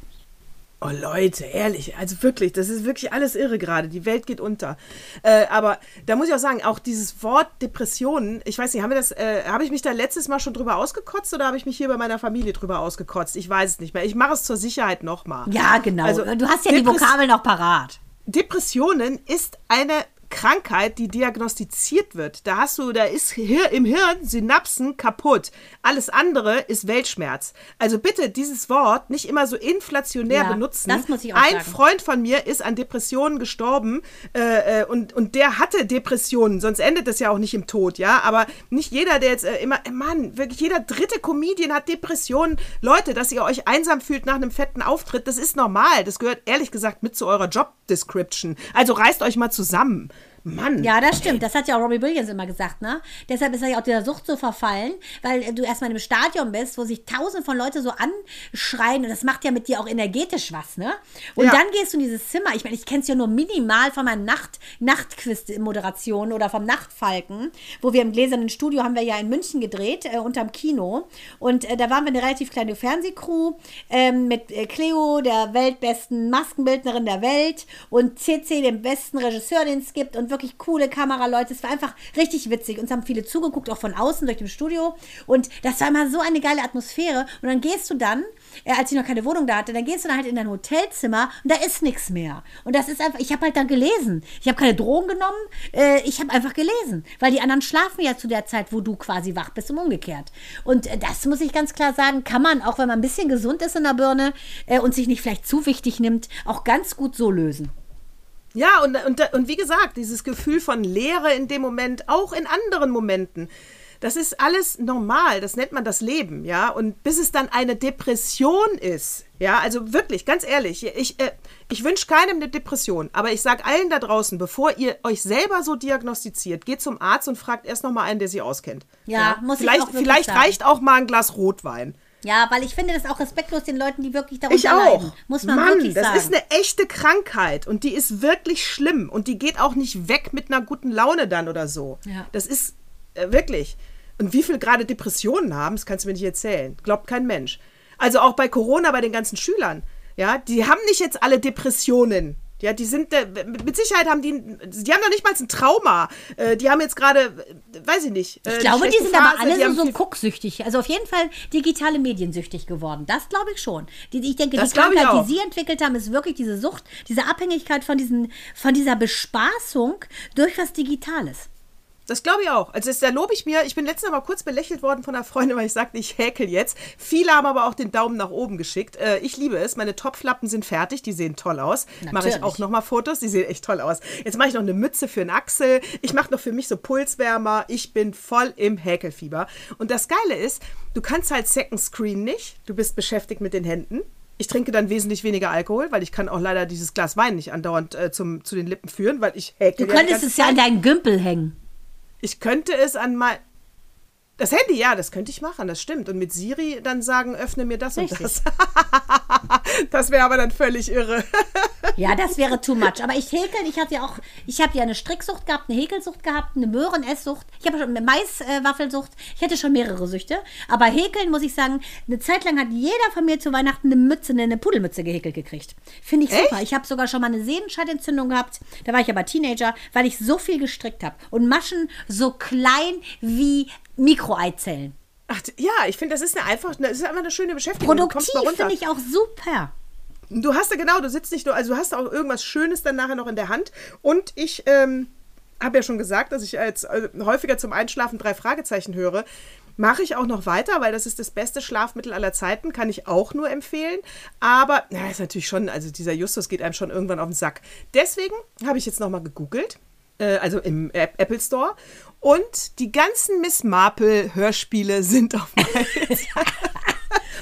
[SPEAKER 1] Oh Leute, ehrlich, also wirklich, das ist wirklich alles irre gerade. Die Welt geht unter. Äh, aber da muss ich auch sagen, auch dieses Wort Depressionen, ich weiß nicht, haben wir das, äh, habe ich mich da letztes Mal schon drüber ausgekotzt oder habe ich mich hier bei meiner Familie drüber ausgekotzt? Ich weiß es nicht mehr. Ich mache es zur Sicherheit nochmal.
[SPEAKER 2] Ja, genau.
[SPEAKER 1] Also,
[SPEAKER 2] du hast ja die
[SPEAKER 1] Depress-
[SPEAKER 2] Vokabeln noch parat.
[SPEAKER 1] Depressionen ist eine Krankheit, die diagnostiziert wird. Da hast du, da ist Hir im Hirn Synapsen kaputt. Alles andere ist Weltschmerz. Also bitte dieses Wort nicht immer so inflationär
[SPEAKER 2] Ja,
[SPEAKER 1] benutzen.
[SPEAKER 2] das muss ich auch
[SPEAKER 1] Ein
[SPEAKER 2] sagen.
[SPEAKER 1] Freund von mir ist an Depressionen gestorben äh, äh, und, und der hatte Depressionen, sonst endet das ja auch nicht im Tod, ja. Aber nicht jeder, der jetzt äh, immer, äh, Mann, wirklich jeder dritte Comedian hat Depressionen. Leute, dass ihr euch einsam fühlt nach einem fetten Auftritt, das ist normal. Das gehört ehrlich gesagt mit zu eurer Job Description. Also reißt euch mal zusammen. Mann.
[SPEAKER 2] Ja, das stimmt. Das hat ja auch Robbie Williams immer gesagt, ne? Deshalb ist er ja auch dieser Sucht so verfallen, weil du erstmal in einem Stadion bist, wo sich tausend von Leute so anschreien und das macht ja mit dir auch energetisch was, ne? Und
[SPEAKER 1] Ja.
[SPEAKER 2] dann gehst du in dieses Zimmer. Ich meine, ich kenne es ja nur minimal von meinen Nacht Nachtquiz-Moderationen oder vom Nachtfalken, wo wir im gläsernen Studio haben wir ja in München gedreht, äh, unterm Kino. Und äh, da waren wir eine relativ kleine Fernsehcrew ähm, mit äh, Cleo, der weltbesten Maskenbildnerin der Welt und CC, dem besten Regisseur, den es gibt und wirklich coole Kameraleute. Es war einfach richtig witzig. Uns haben viele zugeguckt, auch von außen durch dem Studio. Und das war immer so eine geile Atmosphäre. Und dann gehst du dann, äh, als ich noch keine Wohnung da hatte, dann gehst du dann halt in dein Hotelzimmer und da ist nichts mehr. Und das ist einfach, ich habe halt dann gelesen. Ich habe keine Drogen genommen, äh, ich habe einfach gelesen. Weil die anderen schlafen ja zu der Zeit, wo du quasi wach bist und umgekehrt. Und äh, das muss ich ganz klar sagen, kann man, auch wenn man ein bisschen gesund ist in der Birne und sich nicht vielleicht zu wichtig nimmt, auch ganz gut so lösen.
[SPEAKER 1] Ja, und, und, und wie gesagt, dieses Gefühl von Leere in dem Moment, auch in anderen Momenten, das ist alles normal, das nennt man das Leben, ja. Und bis es dann eine Depression ist, ja, also wirklich, ganz ehrlich, ich, äh, ich wünsche keinem eine Depression, aber ich sage allen da draußen, bevor ihr euch selber so diagnostiziert, geht zum Arzt und fragt erst noch mal einen, der sie auskennt.
[SPEAKER 2] Ja, muss ich
[SPEAKER 1] vielleicht,
[SPEAKER 2] auch wirklich
[SPEAKER 1] Vielleicht
[SPEAKER 2] sagen.
[SPEAKER 1] reicht auch mal ein Glas Rotwein.
[SPEAKER 2] Ja, weil ich finde das auch respektlos den Leuten, die wirklich darunter
[SPEAKER 1] Ich auch.
[SPEAKER 2] leiden. Muss man
[SPEAKER 1] Mann,
[SPEAKER 2] wirklich
[SPEAKER 1] das
[SPEAKER 2] sagen.
[SPEAKER 1] ist eine echte Krankheit und die ist wirklich schlimm und die geht auch nicht weg mit einer guten Laune dann oder so.
[SPEAKER 2] Ja.
[SPEAKER 1] Das ist äh, wirklich. Und wie viel gerade Depressionen haben, das kannst du mir nicht erzählen. Glaubt kein Mensch. Also auch bei Corona bei den ganzen Schülern. Ja, die haben nicht jetzt alle Depressionen. Ja, die sind, äh, mit Sicherheit haben die, die haben noch nicht mal ein Trauma. Äh, die haben jetzt gerade, äh, weiß ich nicht.
[SPEAKER 2] Ich glaube, die sind aber
[SPEAKER 1] Phase,
[SPEAKER 2] alle
[SPEAKER 1] die
[SPEAKER 2] so, gucksüchtig. Also auf jeden Fall digitale Mediensüchtig geworden. Das glaube ich schon. Die, ich denke,
[SPEAKER 1] Das
[SPEAKER 2] die Krankheit, die sie entwickelt haben, ist wirklich diese Sucht, diese Abhängigkeit von, diesen, von dieser Bespaßung durch was Digitales.
[SPEAKER 1] Das glaube ich auch. Also das, da lobe ich mir. Ich bin letztens mal kurz belächelt worden von einer Freundin, weil ich sagte, ich häkel jetzt. Viele haben aber auch den Daumen nach oben geschickt. Äh, ich liebe es. Meine Topflappen sind fertig. Die sehen toll aus. Mache ich auch nochmal Fotos. Die sehen echt toll aus. Jetzt mache ich noch eine Mütze für den Axel. Ich mache noch für mich so Pulswärmer. Ich bin voll im Häkelfieber. Und das Geile ist, du kannst halt Second Screen nicht. Du bist beschäftigt mit den Händen. Ich trinke dann wesentlich weniger Alkohol, weil ich kann auch leider dieses Glas Wein nicht andauernd äh, zum, zu den Lippen führen, weil ich häkel.
[SPEAKER 2] Du könntest es ja an deinen Gümpel hängen.
[SPEAKER 1] Ich könnte es an mein. Das Handy, ja, das könnte ich machen, das stimmt. Und mit Siri dann sagen, öffne mir das
[SPEAKER 2] Richtig.
[SPEAKER 1] und das. das wäre aber dann völlig irre.
[SPEAKER 2] Ja, das wäre too much. Aber ich häkel, ich hatte ja auch, ich habe ja eine Stricksucht gehabt, eine Häkelsucht gehabt, eine Möhrenessucht. Ich habe schon eine Maiswaffelsucht. Ich hatte schon mehrere Süchte. Aber häkeln, muss ich sagen, eine Zeit lang hat jeder von mir zu Weihnachten eine Mütze, eine Pudelmütze gehäkelt gekriegt. Finde ich super.
[SPEAKER 1] Echt?
[SPEAKER 2] Ich habe sogar schon mal eine Sehnenscheidentzündung gehabt. Da war ich aber Teenager, weil ich so viel gestrickt habe. Und Maschen so klein wie Mikroeizellen.
[SPEAKER 1] Ach, ja, ich finde, das ist eine einfach, das ist einfach eine schöne Beschäftigung. Du kommst
[SPEAKER 2] Produktiv finde ich auch super.
[SPEAKER 1] Du hast ja genau, du sitzt nicht nur, also du hast auch irgendwas Schönes dann nachher noch in der Hand. Und ich ähm, habe ja schon gesagt, dass ich jetzt äh, häufiger zum Einschlafen drei Fragezeichen höre. Mache ich auch noch weiter, weil das ist das beste Schlafmittel aller Zeiten, kann ich auch nur empfehlen. Aber, na, ist natürlich schon, also dieser Justus geht einem schon irgendwann auf den Sack. Deswegen habe ich jetzt nochmal gegoogelt, äh, also im App Apple Store. Und die ganzen Miss Marple Hörspiele sind auf meinem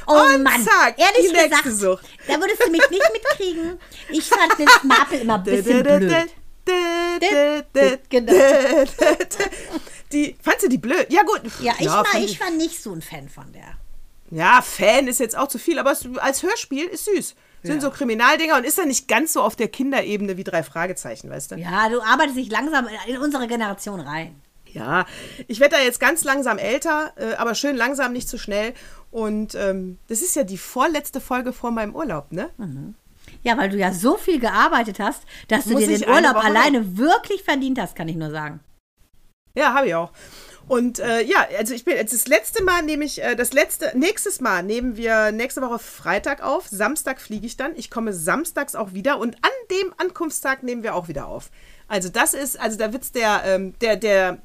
[SPEAKER 2] Oh
[SPEAKER 1] Und
[SPEAKER 2] Mann,
[SPEAKER 1] zack,
[SPEAKER 2] ehrlich gesagt,
[SPEAKER 1] Sucht.
[SPEAKER 2] da würdest du mich nicht mitkriegen. Ich fand Miss Marple immer ein bisschen blöd. Genau.
[SPEAKER 1] Die, fandst du die blöd? Ja, gut.
[SPEAKER 2] Ja, ich, war,
[SPEAKER 1] fand
[SPEAKER 2] ich war nicht so ein Fan von der.
[SPEAKER 1] Ja, Fan ist jetzt auch zu viel, aber es, als Hörspiel ist süß. Sind
[SPEAKER 2] Ja.
[SPEAKER 1] so Kriminaldinger und ist ja nicht ganz so auf der Kinderebene wie drei Fragezeichen, weißt du?
[SPEAKER 2] Ja, du arbeitest dich langsam in unsere Generation rein.
[SPEAKER 1] Ja, ich werde da jetzt ganz langsam älter, äh, aber schön langsam, nicht zu schnell. Und ähm, das ist ja die vorletzte Folge vor meinem Urlaub, ne?
[SPEAKER 2] Ja, weil du ja so viel gearbeitet hast, dass du
[SPEAKER 1] Muss
[SPEAKER 2] dir
[SPEAKER 1] ich
[SPEAKER 2] den Urlaub alleine wirklich verdient hast, kann ich nur sagen.
[SPEAKER 1] Ja, habe ich auch. Und äh, ja, also ich bin jetzt das letzte Mal nehme ich äh, das letzte nächstes Mal nehmen wir nächste Woche Freitag auf. Samstag fliege ich dann. Ich komme samstags auch wieder und an dem Ankunftstag nehmen wir auch wieder auf. Also das ist also da wird's der ähm, der der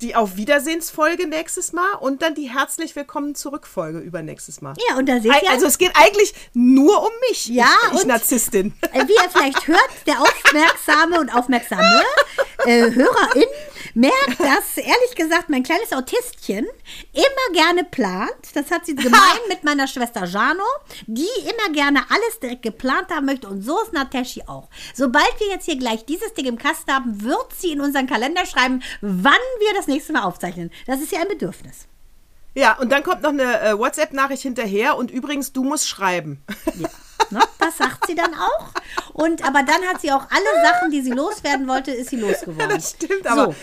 [SPEAKER 1] die Auf Wiedersehensfolge nächstes Mal und dann die Herzlich Willkommen zurück Folge übernächsstes Mal.
[SPEAKER 2] Ja, und da seht ihr.
[SPEAKER 1] Also es geht eigentlich nur um mich.
[SPEAKER 2] Ja,
[SPEAKER 1] ich, ich
[SPEAKER 2] und-
[SPEAKER 1] Narzisstin.
[SPEAKER 2] Äh, Wie ihr vielleicht hört, der aufmerksame und aufmerksame äh, Hörerin merkt, dass ehrlich gesagt mein kleines Autistchen immer gerne plant. Das hat sie gemein mit meiner Schwester Jano, die immer gerne alles direkt geplant haben möchte. Und so ist Nateshi auch. Sobald wir jetzt hier gleich dieses Ding im Kasten haben, wird sie in unseren Kalender schreiben, wann wir das nächste Mal aufzeichnen. Das ist ja ein Bedürfnis.
[SPEAKER 1] Ja, und dann kommt noch eine äh, WhatsApp-Nachricht hinterher und übrigens, du musst schreiben.
[SPEAKER 2] Ja. Ne? Das sagt sie dann auch. Und aber dann hat sie auch alle Sachen, die sie loswerden wollte, ist sie losgeworden.
[SPEAKER 1] das stimmt, aber-
[SPEAKER 2] So,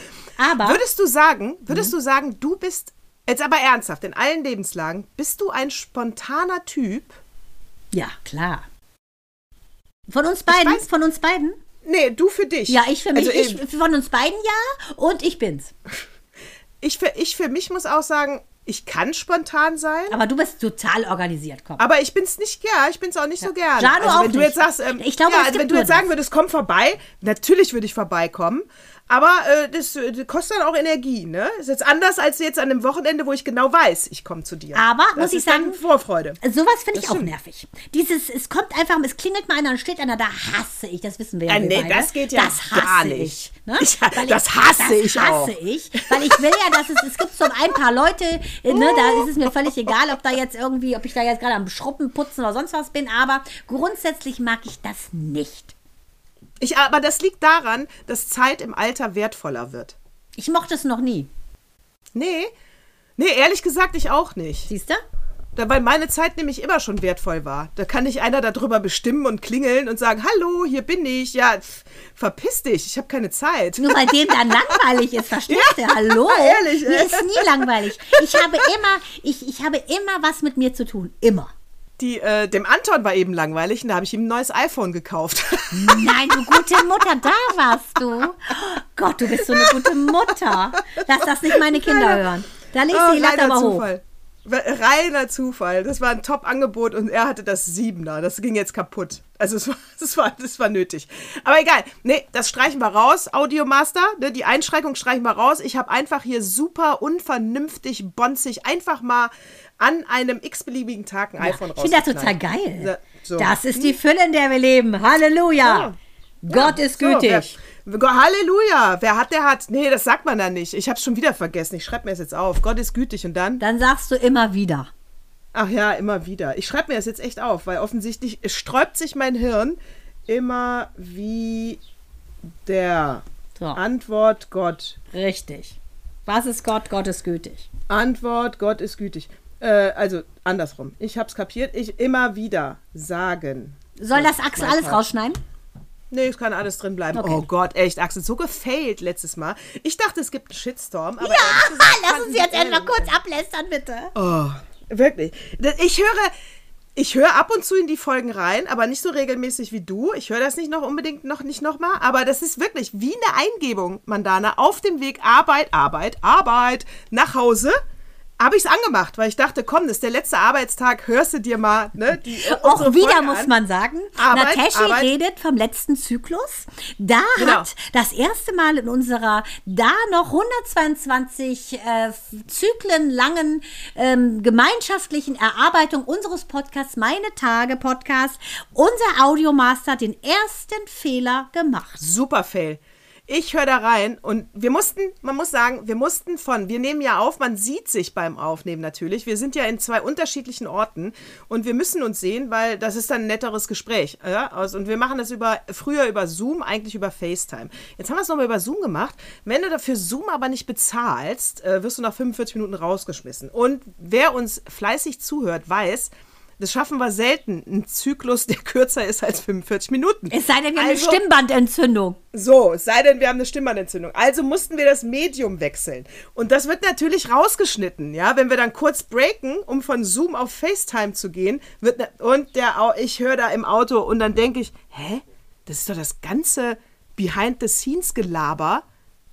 [SPEAKER 2] aber
[SPEAKER 1] Würdest du sagen,
[SPEAKER 2] Mhm.
[SPEAKER 1] würdest du sagen, du bist, jetzt aber ernsthaft, in allen Lebenslagen, bist du ein spontaner Typ?
[SPEAKER 2] ja, klar. Von uns beiden,
[SPEAKER 1] weiß-
[SPEAKER 2] von uns beiden?
[SPEAKER 1] Nee, du für dich.
[SPEAKER 2] Ja, ich für mich,
[SPEAKER 1] Also,
[SPEAKER 2] ich,
[SPEAKER 1] äh,
[SPEAKER 2] von uns beiden ja und ich bin's.
[SPEAKER 1] ich, für, ich für mich muss auch sagen, ich kann spontan sein.
[SPEAKER 2] Aber du bist total organisiert, komm.
[SPEAKER 1] Aber ich bin's nicht gern, ich bin's auch nicht so gern.
[SPEAKER 2] Jano
[SPEAKER 1] also
[SPEAKER 2] auch
[SPEAKER 1] wenn du
[SPEAKER 2] nicht.
[SPEAKER 1] jetzt sagst, ähm,
[SPEAKER 2] Ich glaube,
[SPEAKER 1] ja, wenn du jetzt sagen
[SPEAKER 2] das.
[SPEAKER 1] würdest, komm vorbei, natürlich würde ich vorbeikommen. Aber äh, das, äh, das kostet dann auch Energie, ne? Ist jetzt anders als jetzt an einem Wochenende, wo ich genau weiß, ich komme zu dir.
[SPEAKER 2] Aber,
[SPEAKER 1] das
[SPEAKER 2] muss ich sagen,
[SPEAKER 1] Vorfreude.
[SPEAKER 2] Sowas finde ich
[SPEAKER 1] Das
[SPEAKER 2] auch nervig. Dieses, es kommt einfach, es klingelt mal einer und steht einer, da hasse ich, das wissen wir ja. Wir
[SPEAKER 1] nee,
[SPEAKER 2] beide.
[SPEAKER 1] das geht ja
[SPEAKER 2] das hasse
[SPEAKER 1] gar
[SPEAKER 2] Ich,
[SPEAKER 1] nicht.
[SPEAKER 2] ne?
[SPEAKER 1] Ich- das hasse
[SPEAKER 2] das
[SPEAKER 1] ich
[SPEAKER 2] hasse
[SPEAKER 1] auch.
[SPEAKER 2] ich, weil ich will ja, dass es, es gibt so ein paar Leute, äh, ne, da ist es mir völlig egal, ob da jetzt irgendwie, ob ich da jetzt gerade am Schruppen putzen oder sonst was bin, aber grundsätzlich mag ich das nicht.
[SPEAKER 1] Ich, aber das liegt daran, dass Zeit im Alter wertvoller wird.
[SPEAKER 2] Ich mochte es noch nie.
[SPEAKER 1] Nee, nee, ehrlich gesagt, ich auch nicht.
[SPEAKER 2] Siehst du?
[SPEAKER 1] Da, weil meine Zeit nämlich immer schon wertvoll war. Da kann nicht einer darüber bestimmen und klingeln und sagen, hallo, hier bin ich. Ja, pf, verpiss dich, ich habe keine Zeit.
[SPEAKER 2] Nur weil dem dann langweilig ist, verstehst du? Hallo?
[SPEAKER 1] ehrlich,
[SPEAKER 2] Mir
[SPEAKER 1] ey.
[SPEAKER 2] ist nie langweilig. Ich habe immer, ich, ich habe immer was mit mir zu tun. Immer.
[SPEAKER 1] Die, äh, dem Anton war eben langweilig und da habe ich ihm ein neues iPhone gekauft.
[SPEAKER 2] Nein, du gute Mutter, da warst du. Oh Gott, du bist so eine gute Mutter. Lass das nicht meine Kinder hören. Da legst du die Latte aber hoch.
[SPEAKER 1] Zufall. Reiner Zufall. Das war ein Top-Angebot und er hatte das Siebener. Das ging jetzt kaputt. Also es war, das war, das war nötig. Aber egal. Nee, das streichen wir raus. Audiomaster, ne, die Einschränkung streichen wir raus. Ich habe einfach hier super unvernünftig, bonzig, einfach mal an einem x-beliebigen Tag ein iPhone
[SPEAKER 2] Ich finde das total geil.
[SPEAKER 1] So.
[SPEAKER 2] Das ist die Fülle, in der wir leben. Halleluja. Gott ist
[SPEAKER 1] So,
[SPEAKER 2] gütig.
[SPEAKER 1] wer, Go- Halleluja. Wer hat, der hat. Nee, das sagt man da nicht. Ich habe schon wieder vergessen. Ich schreibe mir das jetzt auf. Gott ist gütig und dann.
[SPEAKER 2] Dann sagst du immer wieder.
[SPEAKER 1] Ach ja, immer wieder. Ich schreibe mir das jetzt echt auf, weil offensichtlich es sträubt sich mein Hirn immer wie der
[SPEAKER 2] So.
[SPEAKER 1] Antwort Gott.
[SPEAKER 2] Richtig. Was ist Gott? Gott ist gütig.
[SPEAKER 1] Antwort Gott ist gütig. Äh, also andersrum. Ich hab's kapiert. Ich immer wieder sagen.
[SPEAKER 2] Soll
[SPEAKER 1] So,
[SPEAKER 2] das Axel alles
[SPEAKER 1] Part.
[SPEAKER 2] rausschneiden?
[SPEAKER 1] Nee, es kann alles drin bleiben.
[SPEAKER 2] Okay.
[SPEAKER 1] Oh Gott, echt, Axel, so gefailt letztes Mal. Ich dachte, es gibt einen Shitstorm. Aber
[SPEAKER 2] Ja,
[SPEAKER 1] gesagt
[SPEAKER 2] lass uns jetzt
[SPEAKER 1] alle-
[SPEAKER 2] kurz ablästern, bitte.
[SPEAKER 1] Oh, wirklich. Ich höre, ich höre ab und zu in die Folgen rein, aber nicht so regelmäßig wie du. Ich höre das nicht noch unbedingt noch nicht nochmal, aber das ist wirklich wie eine Eingebung, Mandana, auf dem Weg Arbeit, Arbeit, Arbeit nach Hause. Habe ich es angemacht, weil ich dachte, komm, das ist der letzte Arbeitstag, hörst du dir mal, ne? Die, äh,
[SPEAKER 2] Auch wieder
[SPEAKER 1] Folge
[SPEAKER 2] muss
[SPEAKER 1] an.
[SPEAKER 2] man sagen,
[SPEAKER 1] Arbeit,
[SPEAKER 2] Natascha
[SPEAKER 1] Arbeit.
[SPEAKER 2] redet vom letzten Zyklus. Da
[SPEAKER 1] Genau.
[SPEAKER 2] hat das erste Mal in unserer da noch 122 äh, Zyklen langen ähm, gemeinschaftlichen Erarbeitung unseres Podcasts, Meine Tage Podcast, unser Audiomaster den ersten Fehler gemacht.
[SPEAKER 1] Super Fail. Ich höre da rein und wir mussten, man muss sagen, wir mussten von, wir nehmen ja auf, man sieht sich beim Aufnehmen natürlich. Wir sind ja in zwei unterschiedlichen Orten und wir müssen uns sehen, weil das ist dann ein netteres Gespräch. Ja? aus- Und wir machen das über, früher über Zoom, eigentlich über FaceTime. Jetzt haben wir es nochmal über Zoom gemacht. Wenn du dafür Zoom aber nicht bezahlst, äh, wirst du nach 45 Minuten rausgeschmissen. Und wer uns fleißig zuhört, weiß, das schaffen wir selten, einen Zyklus, der kürzer ist als 45 Minuten.
[SPEAKER 2] Es sei denn, wir haben
[SPEAKER 1] Also-
[SPEAKER 2] eine Stimmbandentzündung.
[SPEAKER 1] so, es sei denn, wir haben eine Stimmbandentzündung. Also mussten wir das Medium wechseln. Und das wird natürlich rausgeschnitten, ja. Wenn wir dann kurz breaken, um von Zoom auf FaceTime zu gehen, wird ne und der, ich höre da im Auto und dann denke ich, hä? Das ist doch das ganze Behind-the-Scenes-Gelaber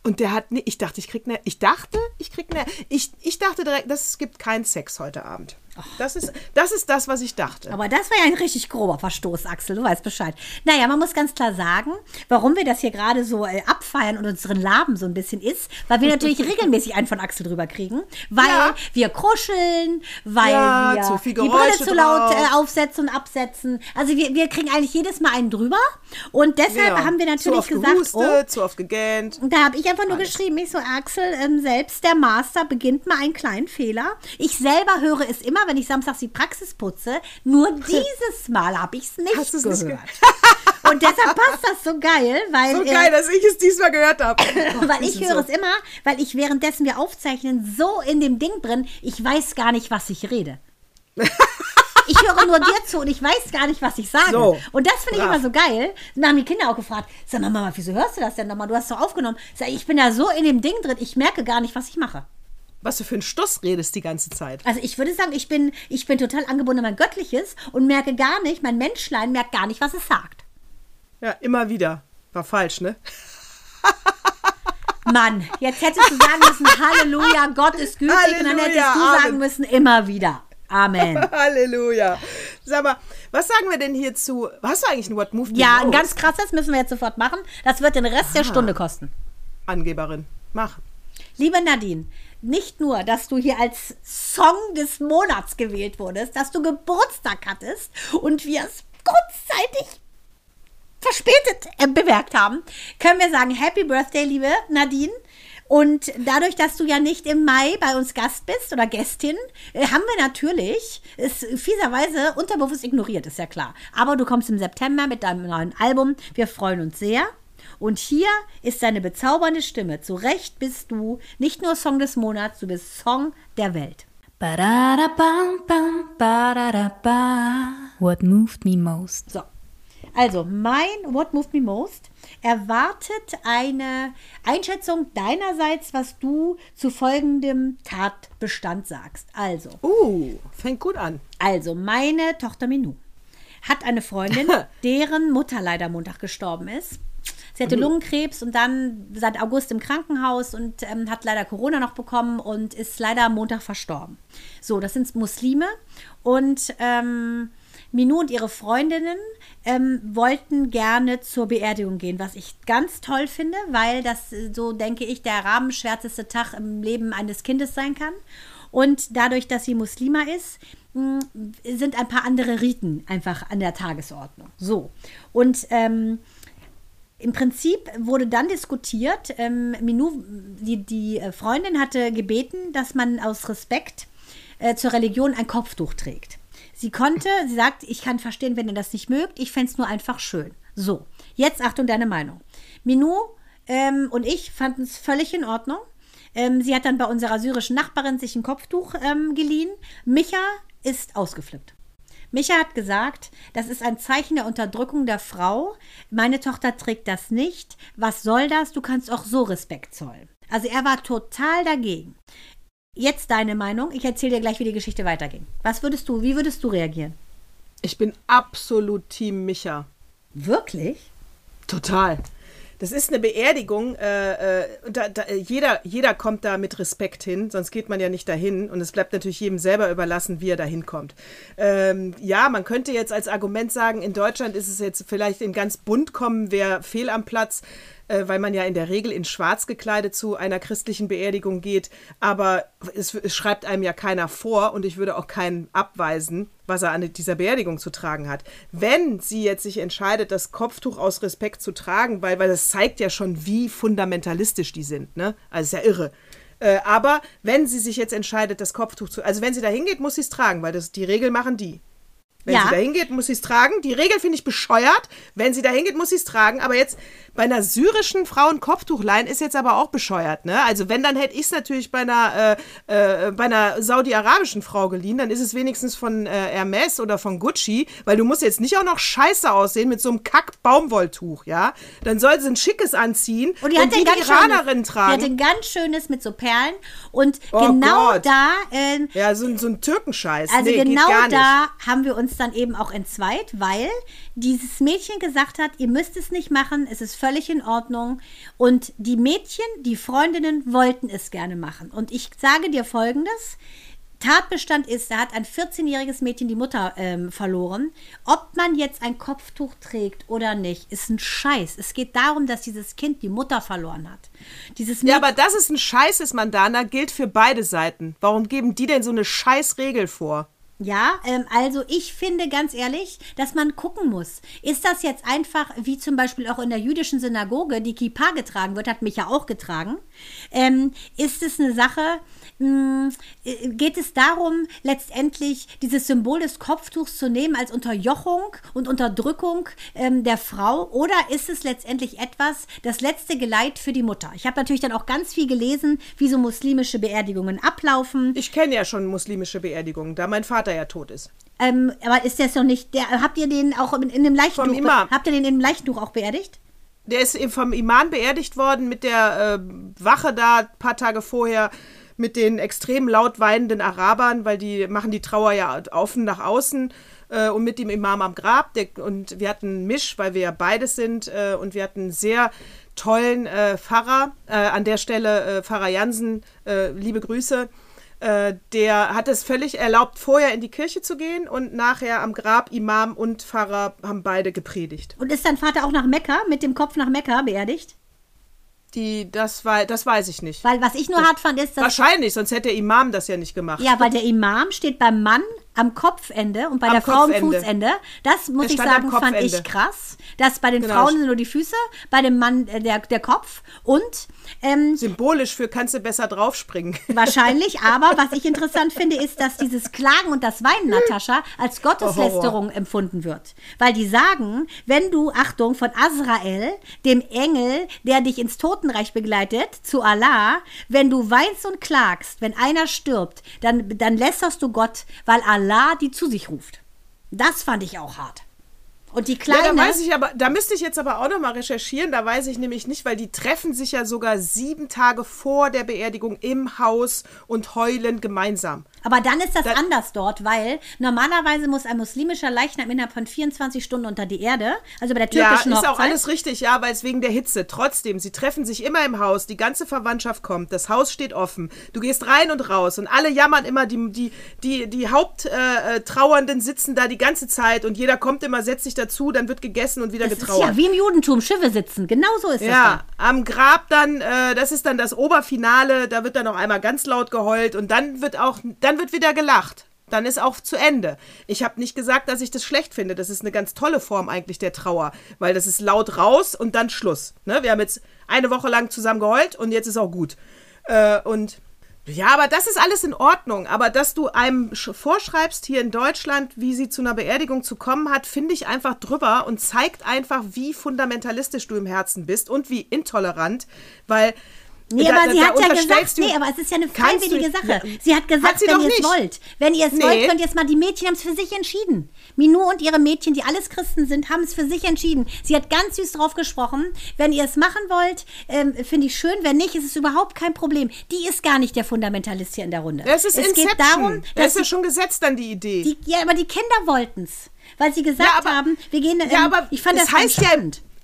[SPEAKER 1] Und der hat, ne, ich dachte, ich krieg ne, ich dachte, ich krieg ne, ich, ich dachte direkt, das gibt keinen Sex heute Abend. Das ist, das ist das, was ich dachte.
[SPEAKER 2] Aber das war ja ein richtig grober Verstoß, Axel, du weißt Bescheid. Naja, man muss ganz klar sagen, warum wir das hier gerade so äh, abfeiern und unseren Laben so ein bisschen ist, weil wir natürlich regelmäßig einen von Axel drüber kriegen, weil
[SPEAKER 1] Ja.
[SPEAKER 2] wir kuscheln, weil
[SPEAKER 1] Ja,
[SPEAKER 2] wir
[SPEAKER 1] zu
[SPEAKER 2] die Brille zu laut
[SPEAKER 1] drauf.
[SPEAKER 2] äh, aufsetzen und absetzen. Also wir, wir kriegen eigentlich jedes Mal einen drüber und deshalb
[SPEAKER 1] Ja.
[SPEAKER 2] haben wir
[SPEAKER 1] zu
[SPEAKER 2] natürlich
[SPEAKER 1] oft
[SPEAKER 2] gesagt,
[SPEAKER 1] gehustet,
[SPEAKER 2] oh,
[SPEAKER 1] zu oft gegähnt.
[SPEAKER 2] und da habe ich einfach nur geschrieben, ich so, Axel, ähm, selbst der Master beginnt mal einen kleinen Fehler. Ich selber höre es immer, wenn ich samstags die Praxis putze. Nur dieses Mal habe ich es nicht
[SPEAKER 1] Hast
[SPEAKER 2] gehört.
[SPEAKER 1] nicht
[SPEAKER 2] Und deshalb passt das so geil, weil,
[SPEAKER 1] So
[SPEAKER 2] äh,
[SPEAKER 1] geil, dass ich es diesmal gehört habe.
[SPEAKER 2] weil ich höre es immer, weil ich währenddessen wir aufzeichnen so in dem Ding drin, ich weiß gar nicht, was ich rede. Ich höre nur dir zu und ich weiß gar nicht, was ich sage.
[SPEAKER 1] So,
[SPEAKER 2] und das finde ich immer so geil. Und da haben die Kinder auch gefragt, sag mal, Mama, wieso hörst du das denn nochmal? Du hast doch aufgenommen. Sag, ich, ich bin da so in dem Ding drin, ich merke gar nicht, was ich mache.
[SPEAKER 1] Was du für einen Stuss redest die ganze Zeit.
[SPEAKER 2] Also ich würde sagen, ich bin, ich bin total angebunden an mein Göttliches und merke gar nicht, mein Menschlein merkt gar nicht, was es sagt.
[SPEAKER 1] Ja, immer wieder. War falsch, ne?
[SPEAKER 2] Mann, jetzt hättest du sagen müssen, Halleluja, Gott ist gütig. und dann hättest
[SPEAKER 1] Halleluja,
[SPEAKER 2] du
[SPEAKER 1] Amen.
[SPEAKER 2] sagen müssen, immer wieder. Amen.
[SPEAKER 1] Halleluja. Sag mal, was sagen wir denn hierzu? Hast du eigentlich ein What Moved
[SPEAKER 2] Ja, ein ganz krasses müssen wir jetzt sofort machen. Das wird den Rest der Stunde kosten.
[SPEAKER 1] Angeberin. Mach.
[SPEAKER 2] Liebe Nadine, nicht nur, dass du hier als Song des Monats gewählt wurdest, dass du Geburtstag hattest und wir es kurzzeitig verspätet äh, bemerkt haben, können wir sagen, Happy Birthday, liebe Nadine. Und dadurch, dass du ja nicht im Mai bei uns Gast bist oder Gästin, äh, haben wir natürlich, ist fieserweise unterbewusst ignoriert, ist ja klar. Aber du kommst im September mit deinem neuen Album. Wir freuen uns sehr. Und hier ist deine bezaubernde Stimme. Zu Recht bist du nicht nur Song des Monats, du bist Song der Welt.
[SPEAKER 3] What moved me most?
[SPEAKER 2] So. Also, mein What Moved Me Most erwartet eine Einschätzung deinerseits, was du zu folgendem Tatbestand sagst. Also,
[SPEAKER 1] Uh, fängt gut an.
[SPEAKER 2] also meine Tochter Minou hat eine Freundin, deren Mutter leider Montag gestorben ist. Sie hatte Lungenkrebs und dann seit August im Krankenhaus und ähm, hat leider Corona noch bekommen und ist leider am Montag verstorben. So, das sind Muslime und ähm, Minou und ihre Freundinnen ähm, wollten gerne zur Beerdigung gehen, was ich ganz toll finde, weil das, äh, so denke ich, der rabenschwärzeste Tag im Leben eines Kindes sein kann. Und dadurch, dass sie Muslima ist, mh, sind ein paar andere Riten einfach an der Tagesordnung. So. Und ähm, im Prinzip wurde dann diskutiert, ähm, Minou, die, die äh, Freundin hatte gebeten, dass man aus Respekt äh, zur Religion ein Kopftuch trägt. Sie konnte, sie sagt, ich kann verstehen, wenn ihr das nicht mögt, ich fände es nur einfach schön. So, jetzt Achtung, deine Meinung. Minou ähm, und ich fanden es völlig in Ordnung. Ähm, sie hat dann bei unserer syrischen Nachbarin sich ein Kopftuch ähm, geliehen. Micha ist ausgeflippt. Micha hat gesagt, das ist ein Zeichen der Unterdrückung der Frau. Meine Tochter trägt das nicht. Was soll das? Du kannst auch so Respekt zollen. Also er war total dagegen. Jetzt deine Meinung. Ich erzähle dir gleich, wie die Geschichte weiterging. Was würdest du, wie würdest du reagieren?
[SPEAKER 1] Ich bin absolut Team Micha.
[SPEAKER 2] Wirklich?
[SPEAKER 1] Total. Das ist eine Beerdigung. Äh, äh, da, da, jeder, jeder kommt da mit Respekt hin, sonst geht man ja nicht dahin. Und es bleibt natürlich jedem selber überlassen, wie er da hinkommt. Ähm, ja, man könnte jetzt als Argument sagen, in Deutschland ist es jetzt vielleicht in ganz bunt kommen, wer fehl am Platz, äh, weil man ja in der Regel in schwarz gekleidet zu einer christlichen Beerdigung geht. Aber es, es schreibt einem ja keiner vor und ich würde auch keinen abweisen, was er an dieser Beerdigung zu tragen hat. Wenn sie jetzt sich entscheidet, das Kopftuch aus Respekt zu tragen, weil, weil das zeigt ja schon, wie fundamentalistisch die sind, ne? Also ist ja irre. Äh, aber wenn sie sich jetzt entscheidet, das Kopftuch zu, also wenn sie da hingeht, muss sie es tragen, weil das die Regel machen die. Wenn
[SPEAKER 2] Ja.
[SPEAKER 1] sie da hingeht, muss sie es tragen. Die Regel finde ich bescheuert. Wenn sie da hingeht, muss sie es tragen. Aber jetzt bei einer syrischen Frau ein Kopftuch leihen ist jetzt aber auch bescheuert. Ne? Also wenn, dann hätte ich es natürlich bei einer, äh, äh, bei einer saudi-arabischen Frau geliehen. Dann ist es wenigstens von äh, Hermes oder von Gucci. Weil du musst jetzt nicht auch noch scheiße aussehen mit so einem Kack-Baumwolltuch. Ja? Dann soll sie ein schickes anziehen.
[SPEAKER 2] Und die hat
[SPEAKER 1] die,
[SPEAKER 2] ein
[SPEAKER 1] die
[SPEAKER 2] ganz
[SPEAKER 1] Iranerinnen
[SPEAKER 2] schönes, die
[SPEAKER 1] tragen.
[SPEAKER 2] hat ein ganz schönes mit so Perlen und
[SPEAKER 1] Oh
[SPEAKER 2] genau
[SPEAKER 1] Gott.
[SPEAKER 2] da äh,
[SPEAKER 1] ja, so, ein- so ein Türkenscheiß.
[SPEAKER 2] Also
[SPEAKER 1] nee,
[SPEAKER 2] genau da haben wir uns dann eben auch entzweit, weil dieses Mädchen gesagt hat, ihr müsst es nicht machen, es ist völlig in Ordnung. Und die Mädchen, die Freundinnen wollten es gerne machen. Und ich sage dir Folgendes. Tatbestand ist, da hat ein 14-jähriges Mädchen die Mutter ähm, verloren. Ob man jetzt ein Kopftuch trägt oder nicht, ist ein Scheiß. Es geht darum, dass dieses Kind die Mutter verloren hat. Dieses
[SPEAKER 1] Ja, aber das ist ein Scheißes, Mandana, gilt für beide Seiten. Warum geben die denn so eine Scheißregel vor?
[SPEAKER 2] Ja, ähm, also ich finde ganz ehrlich, dass man gucken muss. Ist das jetzt einfach, wie zum Beispiel auch in der jüdischen Synagoge, die Kippa getragen wird, hat mich ja auch getragen. Ähm, ist es eine Sache, mh, äh, geht es darum, letztendlich dieses Symbol des Kopftuchs zu nehmen als Unterjochung und Unterdrückung ähm, der Frau? Oder ist es letztendlich etwas, das letzte Geleit für die Mutter? Ich habe natürlich dann auch ganz viel gelesen, wie so muslimische Beerdigungen ablaufen.
[SPEAKER 1] Ich kenne ja schon muslimische Beerdigungen, da mein Vater ja tot ist.
[SPEAKER 2] Ähm, aber ist das noch nicht, der, habt ihr den auch in, in dem Leichentuch,
[SPEAKER 1] Vom Imam.
[SPEAKER 2] habt ihr den im Leichentuch auch beerdigt?
[SPEAKER 1] Der ist eben vom Imam beerdigt worden mit der äh, Wache da ein paar Tage vorher mit den extrem laut weinenden Arabern, weil die machen die Trauer ja offen nach außen äh, und mit dem Imam am Grab. Der, und wir hatten einen Misch, weil wir ja beides sind äh, und wir hatten einen sehr tollen äh, Pfarrer. Äh, an der Stelle äh, Pfarrer Jansen, äh, liebe Grüße. Äh, der hat es völlig erlaubt, vorher in die Kirche zu gehen und nachher am Grab Imam und Pfarrer haben beide gepredigt.
[SPEAKER 2] Und ist dein Vater auch nach Mekka, mit dem Kopf nach Mekka beerdigt?
[SPEAKER 1] Die, das, war, das weiß ich nicht.
[SPEAKER 2] Weil was ich nur hart fand, ist, dass.
[SPEAKER 1] Wahrscheinlich, sonst hätte der Imam das ja nicht gemacht.
[SPEAKER 2] Ja, weil der Imam steht beim Mann am Kopfende und bei
[SPEAKER 1] Am
[SPEAKER 2] der Frau am. Fußende. Das muss ich sagen, fand ich krass. Dass bei den
[SPEAKER 1] Genau.
[SPEAKER 2] Frauen sind nur die Füße, bei dem Mann äh, der, der Kopf und ähm,
[SPEAKER 1] Symbolisch für kannst du besser draufspringen.
[SPEAKER 2] Wahrscheinlich, aber was ich interessant finde, ist, dass dieses Klagen und das Weinen, Natascha, als Gotteslästerung empfunden wird. Weil die sagen, wenn du, Achtung, von Azrael, dem Engel, der dich ins Totenreich begleitet, zu Allah, wenn du weinst und klagst, wenn einer stirbt, dann, dann lästerst du Gott, weil Allah die zu sich ruft. Das fand ich auch hart. Und die
[SPEAKER 1] Ja,
[SPEAKER 2] Kleine...
[SPEAKER 1] da weiß ich aber, da müsste ich jetzt aber auch noch mal recherchieren. Da weiß ich nämlich nicht, weil die treffen sich ja sogar sieben Tage vor der Beerdigung im Haus und heulen gemeinsam.
[SPEAKER 2] Aber dann ist das
[SPEAKER 1] Da-
[SPEAKER 2] anders dort, weil normalerweise muss ein muslimischer Leichnam innerhalb von 24 Stunden unter die Erde, also bei der
[SPEAKER 1] Ja,
[SPEAKER 2] türkischen
[SPEAKER 1] ist auch alles richtig, ja, weil es wegen der Hitze. Trotzdem, sie treffen sich immer im Haus, die ganze Verwandtschaft kommt, das Haus steht offen. Du gehst rein und raus und alle jammern immer, die, die, die, die Haupttrauernden äh, sitzen da die ganze Zeit und jeder kommt immer, setzt sich dazu, dann wird gegessen und wieder
[SPEAKER 2] das ist
[SPEAKER 1] getrauert.
[SPEAKER 2] ja wie im Judentum, Schiffe sitzen. Genau so ist
[SPEAKER 1] Ja, am Grab dann, äh, das ist dann das Oberfinale, da wird dann noch einmal ganz laut geheult und dann wird auch, dann wird wieder gelacht. Dann ist auch zu Ende. Ich habe nicht gesagt, dass ich das schlecht finde. Das ist eine ganz tolle Form eigentlich der Trauer, weil das ist laut raus und dann Schluss. Ne? Wir haben jetzt eine Woche lang zusammen geheult und jetzt ist auch gut. Äh, und ja, aber das ist alles in Ordnung. Aber dass du einem sch- vorschreibst hier in Deutschland, wie sie zu einer Beerdigung zu kommen hat, finde ich einfach drüber und zeigt einfach, wie fundamentalistisch du im Herzen bist und wie intolerant, weil.
[SPEAKER 2] Nee,
[SPEAKER 1] da-
[SPEAKER 2] aber sie
[SPEAKER 1] da
[SPEAKER 2] hat ja gesagt,
[SPEAKER 1] du-
[SPEAKER 2] nee, aber es ist ja eine
[SPEAKER 1] Kannst du-
[SPEAKER 2] freiwillige Sache. Sie hat gesagt,
[SPEAKER 1] hat sie
[SPEAKER 2] wenn ihr es wollt, wenn ihr es
[SPEAKER 1] Nee.
[SPEAKER 2] wollt, könnt ihr es mal, die Mädchen haben es für sich entschieden. Minou und ihre Mädchen, die alles Christen sind, haben es für sich entschieden. Sie hat ganz süß drauf gesprochen. Wenn ihr es machen wollt, ähm, finde ich schön. Wenn nicht, ist es überhaupt kein Problem. Die ist gar nicht der Fundamentalist hier in der Runde.
[SPEAKER 1] Das ist
[SPEAKER 2] es
[SPEAKER 1] Inception.
[SPEAKER 2] geht darum,
[SPEAKER 1] das
[SPEAKER 2] dass
[SPEAKER 1] ist ja schon gesetzt dann die Idee.
[SPEAKER 2] die, ja, aber die Kinder wollten es. Weil sie gesagt
[SPEAKER 1] Ja, aber-
[SPEAKER 2] haben, wir gehen, ähm,
[SPEAKER 1] ja, aber
[SPEAKER 2] ich fand
[SPEAKER 1] es
[SPEAKER 2] das
[SPEAKER 1] heißt ja,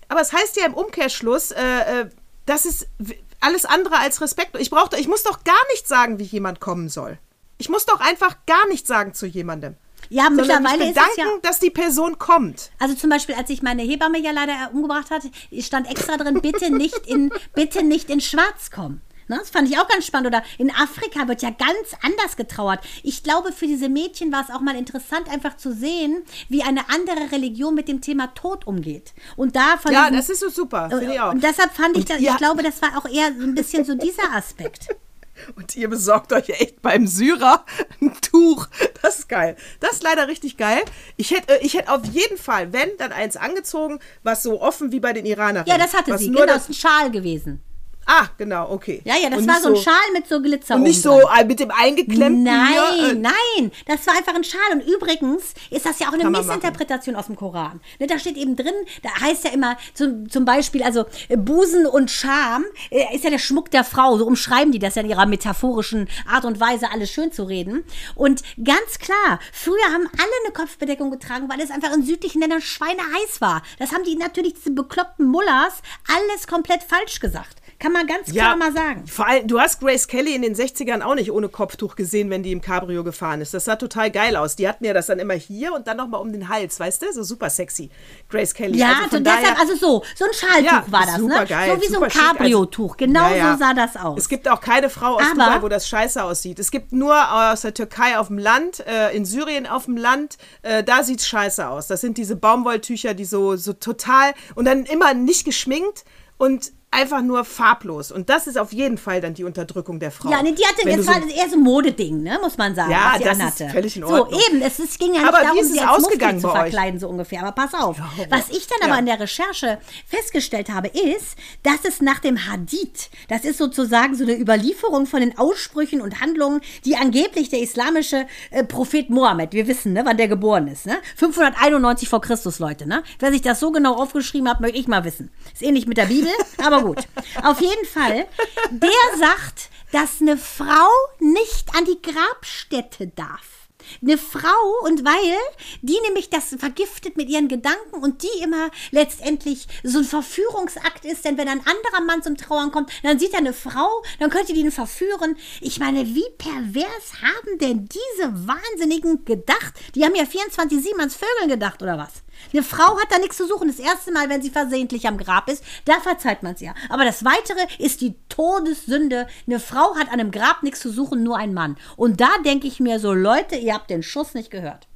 [SPEAKER 1] aber es heißt ja im Umkehrschluss, äh, äh, das ist w- alles andere als Respekt. Ich brauch, doch- ich muss doch gar nicht sagen, wie jemand kommen soll. Ich muss doch einfach gar nichts sagen zu jemandem.
[SPEAKER 2] Ja,
[SPEAKER 1] Sondern
[SPEAKER 2] mittlerweile ist es ja...
[SPEAKER 1] dass die Person kommt.
[SPEAKER 2] Also zum Beispiel, als ich meine Hebamme ja leider umgebracht hat, stand extra drin, bitte nicht in, bitte nicht in Schwarz kommen. Ne, das fand ich auch ganz spannend. Oder in Afrika wird ja ganz anders getrauert. Ich glaube, für diese Mädchen war es auch mal interessant, einfach zu sehen, wie eine andere Religion mit dem Thema Tod umgeht. Und da von
[SPEAKER 1] Ja, das ist so super, ich auch.
[SPEAKER 2] Und deshalb fand ich,
[SPEAKER 1] Und
[SPEAKER 2] das,
[SPEAKER 1] ihr-
[SPEAKER 2] ich glaube, das war auch eher so ein bisschen so dieser Aspekt.
[SPEAKER 1] Und ihr besorgt euch echt beim Syrer ein Tuch. Das ist geil. Das ist leider richtig geil. Ich hätte äh, ich hätte auf jeden Fall, wenn, dann eins angezogen, was so offen wie bei den Iranerinnen.
[SPEAKER 2] Ja, das hatte
[SPEAKER 1] was
[SPEAKER 2] sie.
[SPEAKER 1] Nur
[SPEAKER 2] Genau,
[SPEAKER 1] das
[SPEAKER 2] ist ein Schal gewesen.
[SPEAKER 1] Ah, genau, okay.
[SPEAKER 2] Ja, ja, das
[SPEAKER 1] Und
[SPEAKER 2] war so ein Schal mit so Glitzer
[SPEAKER 1] Und nicht so
[SPEAKER 2] dran.
[SPEAKER 1] äh, mit dem eingeklemmten
[SPEAKER 2] Nein,
[SPEAKER 1] hier, äh,
[SPEAKER 2] nein, das war einfach ein Schal. Und übrigens ist das ja auch eine Missinterpretation aus dem Koran. Ne, da steht eben drin, da heißt ja immer zum, zum Beispiel, also äh, Busen und Scham äh, ist ja der Schmuck der Frau. So umschreiben die das ja in ihrer metaphorischen Art und Weise, alles schön zu reden. Und ganz klar, früher haben alle eine Kopfbedeckung getragen, weil es einfach in südlichen Ländern schweineheiß war. Das haben die natürlich, diese bekloppten Mullers, alles komplett falsch gesagt. Kann man ganz klar mal sagen.
[SPEAKER 1] Vor allem, du hast Grace Kelly in den 60ern auch nicht ohne Kopftuch gesehen, wenn die im Cabrio gefahren ist. Das sah total geil aus. Die hatten ja das dann immer hier und dann nochmal um den Hals, weißt du? So super sexy. Grace Kelly.
[SPEAKER 2] Ja,
[SPEAKER 1] also
[SPEAKER 2] und deshalb, also so, so ein Schaltuch
[SPEAKER 1] Ja,
[SPEAKER 2] war das,
[SPEAKER 1] super
[SPEAKER 2] ne?
[SPEAKER 1] geil,
[SPEAKER 2] so wie so ein
[SPEAKER 1] also-
[SPEAKER 2] Cabrio-Tuch. Genau
[SPEAKER 1] Ja,
[SPEAKER 2] so sah das aus.
[SPEAKER 1] Es gibt auch keine Frau aus
[SPEAKER 2] Aber-
[SPEAKER 1] Dubai, wo das scheiße aussieht. Es gibt nur aus der Türkei auf dem Land, äh, in Syrien auf dem Land, äh, da sieht's scheiße aus. Das sind diese Baumwolltücher, die so, so total und dann immer nicht geschminkt und einfach nur farblos. Und das ist auf jeden Fall dann die Unterdrückung der Frau.
[SPEAKER 2] ja, nee, die hatte,
[SPEAKER 1] Wenn
[SPEAKER 2] jetzt
[SPEAKER 1] du
[SPEAKER 2] war das eher so ein Modeding, ne, muss man sagen,
[SPEAKER 1] Ja,
[SPEAKER 2] was sie
[SPEAKER 1] das ist
[SPEAKER 2] anhatte.
[SPEAKER 1] völlig in
[SPEAKER 2] So,
[SPEAKER 1] Ordnung.
[SPEAKER 2] eben, es, es ging ja nicht
[SPEAKER 1] Aber wie
[SPEAKER 2] darum,
[SPEAKER 1] ist es
[SPEAKER 2] sie als
[SPEAKER 1] ausgegangen
[SPEAKER 2] zu
[SPEAKER 1] bei euch?
[SPEAKER 2] verkleiden, so ungefähr. Aber pass auf,
[SPEAKER 1] Horror.
[SPEAKER 2] was ich dann
[SPEAKER 1] Ja.
[SPEAKER 2] aber in der Recherche festgestellt habe, ist, dass es nach dem Hadith, das ist sozusagen so eine Überlieferung von den Aussprüchen und Handlungen, die angeblich der islamische äh, Prophet Mohammed, wir wissen, ne, wann der geboren ist, ne? 591 vor Christus, Leute, ne? Wer sich das so genau aufgeschrieben hat, möchte ich mal wissen. Ist ähnlich mit der Bibel, aber gut. Auf jeden Fall, der sagt, dass eine Frau nicht an die Grabstätte darf. Eine Frau und weil die nämlich das vergiftet mit ihren Gedanken und die immer letztendlich so ein Verführungsakt ist, denn wenn ein anderer Mann zum Trauern kommt, dann sieht er eine Frau, dann könnte die ihn verführen. Ich meine, wie pervers haben denn diese Wahnsinnigen gedacht? Die haben ja 24-7 ans Vögeln gedacht oder was? Eine Frau hat da nichts zu suchen. Das erste Mal, wenn sie versehentlich am Grab ist, da verzeiht man es ja. Aber das Weitere ist die Todessünde. Eine Frau hat an einem Grab nichts zu suchen, nur ein Mann. Und da denke ich mir so, Leute, ihr habt den Schuss nicht gehört.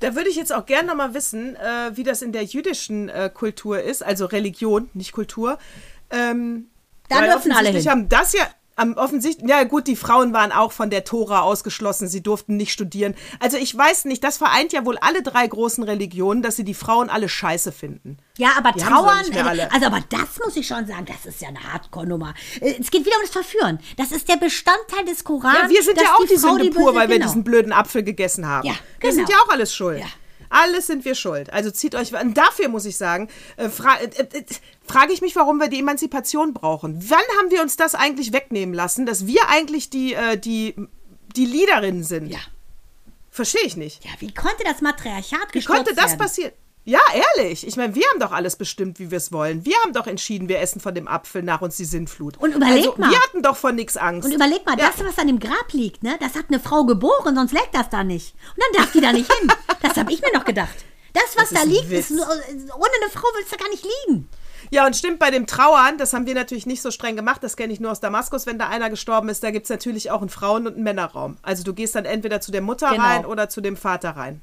[SPEAKER 1] Da würde ich jetzt auch gerne noch mal wissen, äh, wie das in der jüdischen äh, Kultur ist, also Religion, nicht Kultur. Ähm,
[SPEAKER 2] Da dürfen alle hin.
[SPEAKER 1] haben das ja am offensichtlich, ja gut, die Frauen waren auch von der Tora ausgeschlossen, sie durften nicht studieren. Also ich weiß nicht, das vereint ja wohl alle drei großen Religionen, dass sie die Frauen alle scheiße finden.
[SPEAKER 2] Ja, aber
[SPEAKER 1] Die
[SPEAKER 2] Trauern, also aber das muss ich schon sagen, das ist ja eine Hardcore-Nummer. Äh, Es geht wieder um das Verführen. Das ist der Bestandteil des Korans.
[SPEAKER 1] Ja, wir sind ja auch die,
[SPEAKER 2] Frau
[SPEAKER 1] Sünde pur, weil wir
[SPEAKER 2] genau.
[SPEAKER 1] diesen blöden Apfel gegessen haben.
[SPEAKER 2] Ja,
[SPEAKER 1] Wir sind ja
[SPEAKER 2] genau.
[SPEAKER 1] auch alles schuld.
[SPEAKER 2] Ja.
[SPEAKER 1] Alles sind wir schuld. Also zieht euch. Und dafür muss ich sagen, äh, fra äh, äh, frage ich mich, warum wir die Emanzipation brauchen. Wann haben wir uns das eigentlich wegnehmen lassen, dass wir eigentlich die, äh, die, die Leaderinnen sind?
[SPEAKER 2] Ja.
[SPEAKER 1] Verstehe ich nicht.
[SPEAKER 2] Ja, wie konnte das Matriarchat
[SPEAKER 1] Wie
[SPEAKER 2] gestürzt
[SPEAKER 1] konnte das
[SPEAKER 2] werden?
[SPEAKER 1] passieren? Ja, ehrlich. Ich meine, wir haben doch alles bestimmt, wie wir es wollen. Wir haben doch entschieden, wir essen von dem Apfel nach uns die Sinnflut.
[SPEAKER 2] Und überleg
[SPEAKER 1] also,
[SPEAKER 2] mal.
[SPEAKER 1] Wir hatten doch von nichts Angst.
[SPEAKER 2] Und überleg mal,
[SPEAKER 1] Ja.
[SPEAKER 2] das, was an dem Grab liegt, ne, das hat eine Frau geboren, sonst leckt das da nicht. Und dann darf die da nicht hin. Das habe ich mir noch gedacht. Das, was
[SPEAKER 1] Das
[SPEAKER 2] da
[SPEAKER 1] ist
[SPEAKER 2] liegt, ist nur, ohne eine Frau will es da gar nicht liegen.
[SPEAKER 1] Ja, und stimmt, bei dem Trauern, das haben wir natürlich nicht so streng gemacht, das kenne ich nur aus Damaskus, wenn da einer gestorben ist, da gibt es natürlich auch einen Frauen- und einen Männerraum. Also du gehst dann entweder zu der Mutter
[SPEAKER 2] Genau.
[SPEAKER 1] rein oder zu dem Vater rein.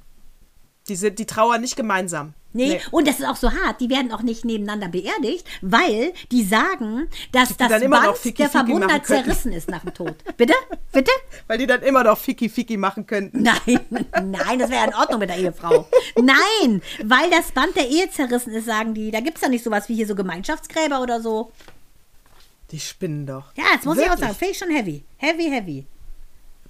[SPEAKER 1] Die, sind, die trauern nicht gemeinsam.
[SPEAKER 2] Nee. und das ist auch so hart. Die werden auch nicht nebeneinander beerdigt, weil die sagen, dass das
[SPEAKER 1] immer noch
[SPEAKER 2] Band
[SPEAKER 1] Ficky,
[SPEAKER 2] der
[SPEAKER 1] machen könnten.
[SPEAKER 2] zerrissen ist nach dem Tod. Bitte? Bitte?
[SPEAKER 1] Weil die dann immer noch Ficky-Ficky machen könnten.
[SPEAKER 2] Nein, nein, das wäre in Ordnung mit der Ehefrau. Nein, weil das Band der Ehe zerrissen ist, sagen die. Da gibt es ja nicht sowas wie hier so Gemeinschaftsgräber oder so.
[SPEAKER 1] Die spinnen doch.
[SPEAKER 2] Ja, das muss ich auch
[SPEAKER 1] Wirklich.
[SPEAKER 2] sagen. Finde ich schon heavy. Heavy, heavy.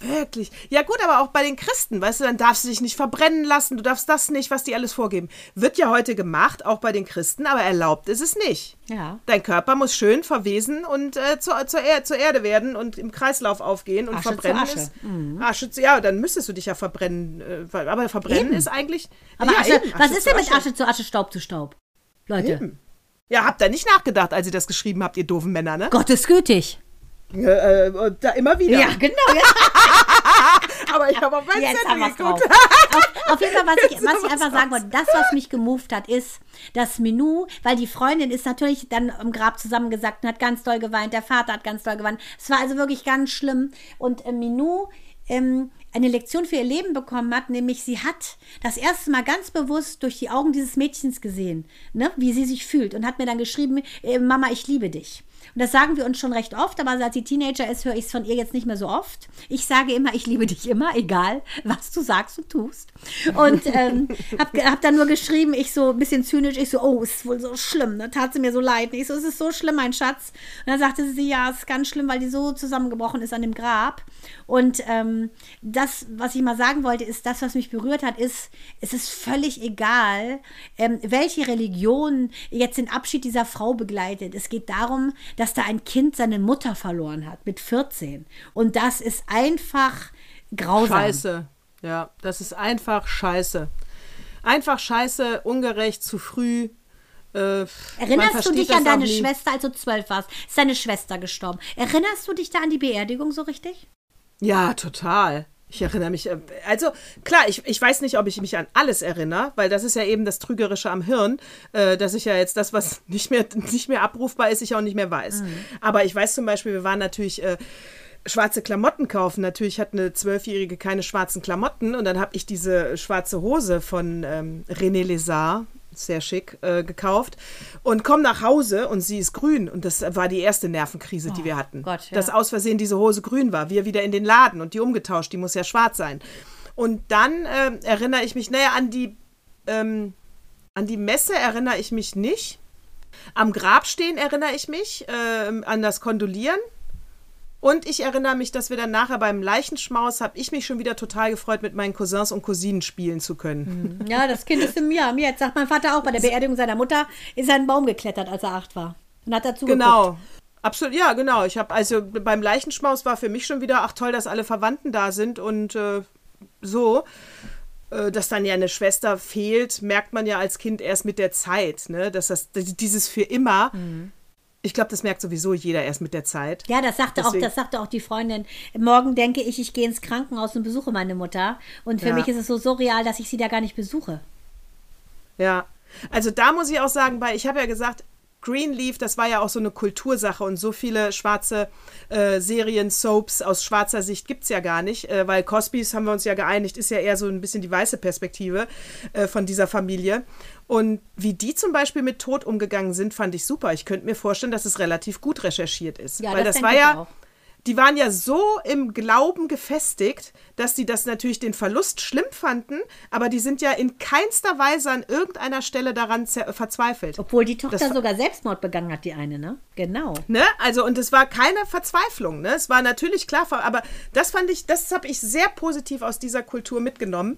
[SPEAKER 1] Wirklich. Ja gut, aber auch bei den Christen, weißt du, dann darfst du dich nicht verbrennen lassen, du darfst das nicht, was die alles vorgeben. Wird ja heute gemacht, auch bei den Christen, aber erlaubt ist es nicht.
[SPEAKER 2] Ja.
[SPEAKER 1] Dein Körper muss schön verwesen und äh, zur, zur, er zur Erde werden und im Kreislauf aufgehen und
[SPEAKER 2] Asche zu
[SPEAKER 1] verbrennen
[SPEAKER 2] Asche. Mhm.
[SPEAKER 1] Asche zu, ja, dann müsstest du dich ja verbrennen. Äh, aber verbrennen
[SPEAKER 2] Eben.
[SPEAKER 1] ist eigentlich.
[SPEAKER 2] Aber
[SPEAKER 1] ja,
[SPEAKER 2] Asche,
[SPEAKER 1] eben,
[SPEAKER 2] was ist denn mit Asche zu Asche, Staub zu Staub? Leute,
[SPEAKER 1] Eben. Ja, habt ihr nicht nachgedacht, als ihr das geschrieben habt, ihr doofen Männer, ne?
[SPEAKER 2] Gott ist gütig.
[SPEAKER 1] Äh, äh, und da immer wieder.
[SPEAKER 2] Ja, genau. Ja.
[SPEAKER 1] Aber ich habe auf meinen
[SPEAKER 2] Jetzt haben
[SPEAKER 1] Zettel
[SPEAKER 2] drauf.
[SPEAKER 1] geguckt.
[SPEAKER 2] Auf, auf jeden Fall, was ich, was
[SPEAKER 1] haben
[SPEAKER 2] ich einfach sagen wollte, das, was mich gemoved hat, ist das Menü, weil die Freundin ist natürlich dann im Grab zusammengesackt und hat ganz doll geweint, der Vater hat ganz doll geweint. Es war also wirklich ganz schlimm. Und im Menü ähm, eine Lektion für ihr Leben bekommen hat, nämlich sie hat das erste Mal ganz bewusst durch die Augen dieses Mädchens gesehen, ne, wie sie sich fühlt und hat mir dann geschrieben, äh, Mama, ich liebe dich. Und das sagen wir uns schon recht oft, aber seit sie Teenager ist, höre ich es von ihr jetzt nicht mehr so oft. Ich sage immer, ich liebe dich immer, egal was du sagst und tust. Und ähm, habe hab dann nur geschrieben, ich so ein bisschen zynisch, ich so, oh, es ist wohl so schlimm, ne? tat sie mir so leid. ich so, es ist so schlimm, mein Schatz. Und dann sagte sie, ja, es ist ganz schlimm, weil die so zusammengebrochen ist an dem Grab. Und ähm, das, was ich mal sagen wollte, ist, das, was mich berührt hat, ist, es ist völlig egal, ähm, welche Religion jetzt den Abschied dieser Frau begleitet. Es geht darum, dass da ein Kind seine Mutter verloren hat mit 14. Und das ist einfach grausam.
[SPEAKER 1] Scheiße. Ja, das ist einfach scheiße. Einfach scheiße, ungerecht, zu früh. Äh,
[SPEAKER 2] Erinnerst du dich an deine Schwester, als du zwölf warst? Ist deine Schwester gestorben? Erinnerst du dich da an die Beerdigung so richtig?
[SPEAKER 1] Ja, total. Ich erinnere mich, äh, also klar, ich, ich weiß nicht, ob ich mich an alles erinnere, weil das ist ja eben das Trügerische am Hirn, äh, dass ich ja jetzt das, was nicht mehr, nicht mehr abrufbar ist, ich auch nicht mehr weiß. Mhm. Aber ich weiß zum Beispiel, wir waren natürlich äh, schwarze Klamotten kaufen. Natürlich hat eine Zwölfjährige keine schwarzen Klamotten und dann habe ich diese schwarze Hose von ähm, René Lézard, sehr schick, äh, gekauft und komme nach Hause und sie ist grün. Und das war die erste Nervenkrise, die oh, wir hatten. Gott, ja. Dass aus Versehen diese Hose grün war. Wir wieder in den Laden und die umgetauscht, die muss ja schwarz sein. Und dann äh, erinnere ich mich, naja, an die, ähm, an die Messe erinnere ich mich nicht. Am Grab stehen erinnere ich mich, äh, an das Kondolieren. Und ich erinnere mich, dass wir dann nachher beim Leichenschmaus, habe ich mich schon wieder total gefreut, mit meinen Cousins und Cousinen spielen zu können.
[SPEAKER 2] Mhm. Ja, das Kind ist in mir. Mir jetzt sagt mein Vater auch, bei der Beerdigung seiner Mutter ist er einen Baum geklettert, als er acht war. Und hat dazu
[SPEAKER 1] Genau. Absolut, ja, genau. Ich habe also beim Leichenschmaus war für mich schon wieder, ach toll, dass alle Verwandten da sind und äh, so. Äh, dass dann ja eine Schwester fehlt, merkt man ja als Kind erst mit der Zeit, ne? Dass das dieses für immer. Mhm ich glaube, das merkt sowieso jeder erst mit der Zeit.
[SPEAKER 2] Ja, das sagte Deswegen. auch, das sagte auch die Freundin. Morgen denke ich, ich gehe ins Krankenhaus und besuche meine Mutter. Und für ja. mich ist es so surreal, dass ich sie da gar nicht besuche.
[SPEAKER 1] Ja, also da muss ich auch sagen, weil ich habe ja gesagt, Greenleaf, das war ja auch so eine Kultursache und so viele schwarze äh, Serien, Soaps aus schwarzer Sicht gibt es ja gar nicht, äh, weil Cosbys, haben wir uns ja geeinigt, ist ja eher so ein bisschen die weiße Perspektive äh, von dieser Familie. Und wie die zum Beispiel mit Tod umgegangen sind, fand ich super. Ich könnte mir vorstellen, dass es relativ gut recherchiert ist. Ja, weil das, das war ja. Auch die waren ja so im Glauben gefestigt, dass die das natürlich den Verlust schlimm fanden, aber die sind ja in keinster Weise an irgendeiner Stelle daran verzweifelt.
[SPEAKER 2] Obwohl die Tochter das sogar Selbstmord begangen hat, die eine, ne? Genau.
[SPEAKER 1] Ne? Also, und es war keine Verzweiflung, ne? Es war natürlich klar, aber das fand ich, das habe ich sehr positiv aus dieser Kultur mitgenommen.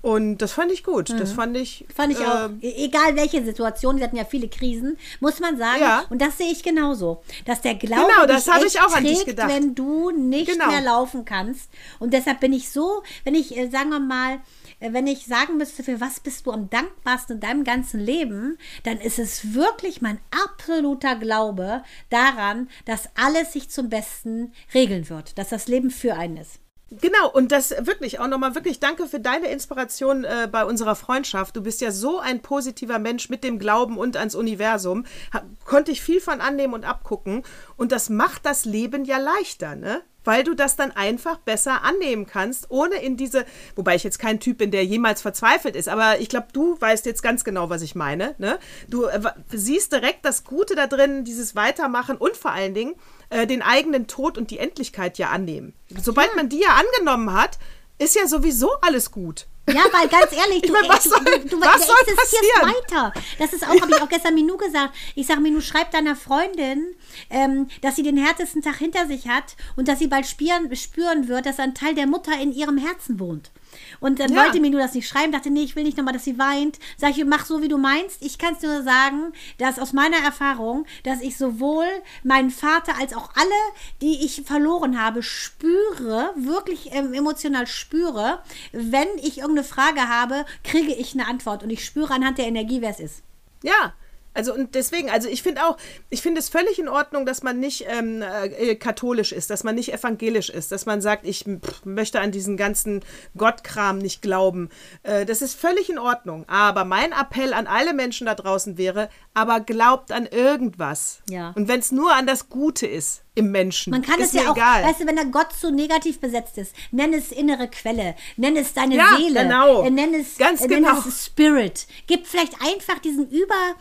[SPEAKER 1] Und das fand ich gut. Mhm. Das fand ich.
[SPEAKER 2] Fand ich äh, auch. Ähm, e-, egal welche Situation, die hatten ja viele Krisen, muss man sagen. Ja. Und das sehe ich genauso. Dass der Glaube. Genau, das habe ich auch an dich gedacht. Wenn wenn du nicht genau. mehr laufen kannst. Und deshalb bin ich so, wenn ich, äh, sagen wir mal, äh, wenn ich sagen müsste, für was bist du am dankbarsten in deinem ganzen Leben, dann ist es wirklich mein absoluter Glaube daran, dass alles sich zum Besten regeln wird, dass das Leben für einen ist.
[SPEAKER 1] Genau, und das wirklich auch nochmal wirklich danke für deine Inspiration äh, bei unserer Freundschaft. Du bist ja so ein positiver Mensch mit dem Glauben und ans Universum. Ha, konnte ich viel von annehmen und abgucken. Und das macht das Leben ja leichter, ne? Weil du das dann einfach besser annehmen kannst, ohne in diese, wobei ich jetzt kein Typ bin, der jemals verzweifelt ist, aber ich glaube, du weißt jetzt ganz genau, was ich meine. Ne? Du äh, siehst direkt das Gute da drin, dieses Weitermachen und vor allen Dingen äh, den eigenen Tod und die Endlichkeit ja annehmen. Sobald ja. man die ja angenommen hat, ist ja sowieso alles gut.
[SPEAKER 2] Ja, weil ganz ehrlich, du, meine, was soll, du, du, was soll existierst weiter. Das ist auch, ja. habe ich auch gestern Minu gesagt. Ich sage Minu, schreib deiner Freundin, ähm, dass sie den härtesten Tag hinter sich hat und dass sie bald spüren, spüren wird, dass ein Teil der Mutter in ihrem Herzen wohnt. Und dann ja. wollte mir nur das nicht schreiben, dachte, nee, ich will nicht nochmal, dass sie weint. Sag ich, mach so, wie du meinst. Ich kann es nur sagen, dass aus meiner Erfahrung, dass ich sowohl meinen Vater als auch alle, die ich verloren habe, spüre, wirklich ähm, emotional spüre. Wenn ich irgendeine Frage habe, kriege ich eine Antwort und ich spüre anhand der Energie, wer es ist.
[SPEAKER 1] Ja, also und deswegen, also ich finde auch, ich finde es völlig in Ordnung, dass man nicht ähm, äh, katholisch ist, dass man nicht evangelisch ist, dass man sagt, ich pff, möchte an diesen ganzen Gottkram nicht glauben. Äh, das ist völlig in Ordnung. Aber mein Appell an alle Menschen da draußen wäre, aber glaubt an irgendwas.
[SPEAKER 2] Ja.
[SPEAKER 1] Und wenn es nur an das Gute ist im Menschen,
[SPEAKER 2] Man kann
[SPEAKER 1] ist
[SPEAKER 2] es ja auch,
[SPEAKER 1] egal.
[SPEAKER 2] weißt du, wenn der Gott so negativ besetzt ist, nenn es innere Quelle, nenn es deine
[SPEAKER 1] Ja,
[SPEAKER 2] Seele,
[SPEAKER 1] genau.
[SPEAKER 2] äh, nenn es,
[SPEAKER 1] Ganz
[SPEAKER 2] äh, nenn
[SPEAKER 1] genau.
[SPEAKER 2] es Spirit. Gib vielleicht einfach diesen über,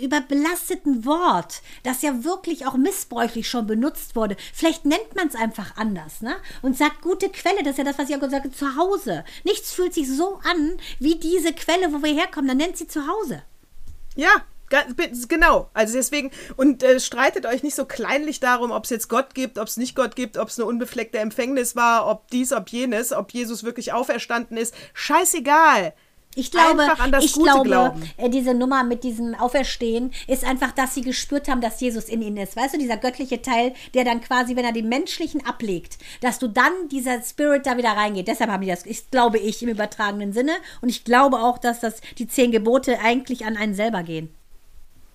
[SPEAKER 2] überbelasteten Wort, das ja wirklich auch missbräuchlich schon benutzt wurde. Vielleicht nennt man es einfach anders, ne? Und sagt gute Quelle, das ist ja das, was ich auch gesagt habe, zu Hause. Nichts fühlt sich so an wie diese Quelle, wo wir herkommen, dann nennt sie zu Hause.
[SPEAKER 1] Ja, genau. Also deswegen, und äh, streitet euch nicht so kleinlich darum, ob es jetzt Gott gibt, ob es nicht Gott gibt, ob es eine unbefleckte Empfängnis war, ob dies, ob jenes, ob Jesus wirklich auferstanden ist. Scheißegal.
[SPEAKER 2] Ich glaube,
[SPEAKER 1] Einfach an das
[SPEAKER 2] ich
[SPEAKER 1] Gute
[SPEAKER 2] glaube
[SPEAKER 1] glauben.
[SPEAKER 2] äh, diese Nummer mit diesem Auferstehen ist einfach, dass sie gespürt haben, dass Jesus in ihnen ist. Weißt du, dieser göttliche Teil, der dann quasi, wenn er den menschlichen ablegt, dass du dann dieser Spirit da wieder reingeht. Deshalb haben die das, ich glaube ich, im übertragenen Sinne. Und ich glaube auch, dass das die zehn Gebote eigentlich an einen selber gehen.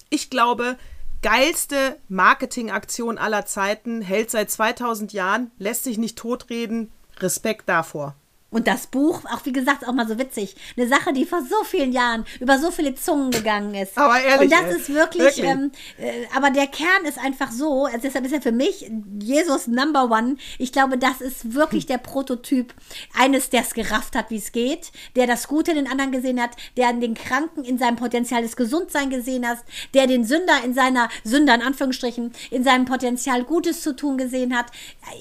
[SPEAKER 1] Ich glaube, geilste Marketingaktion aller Zeiten, hält seit 2000 Jahren, lässt sich nicht totreden. Respekt davor.
[SPEAKER 2] Und das Buch, auch wie gesagt, auch mal so witzig. Eine Sache, die vor so vielen Jahren über so viele Zungen gegangen ist.
[SPEAKER 1] Aber ehrlich,
[SPEAKER 2] Und das
[SPEAKER 1] ey,
[SPEAKER 2] ist wirklich,
[SPEAKER 1] wirklich.
[SPEAKER 2] Ähm, äh, aber der Kern ist einfach so, also deshalb ist er für mich Jesus Number One. Ich glaube, das ist wirklich der Prototyp eines, der es gerafft hat, wie es geht, der das Gute in den anderen gesehen hat, der den Kranken in seinem Potenzial des Gesundsein gesehen hat, der den Sünder in seiner, Sünder in Anführungsstrichen, in seinem Potenzial Gutes zu tun gesehen hat.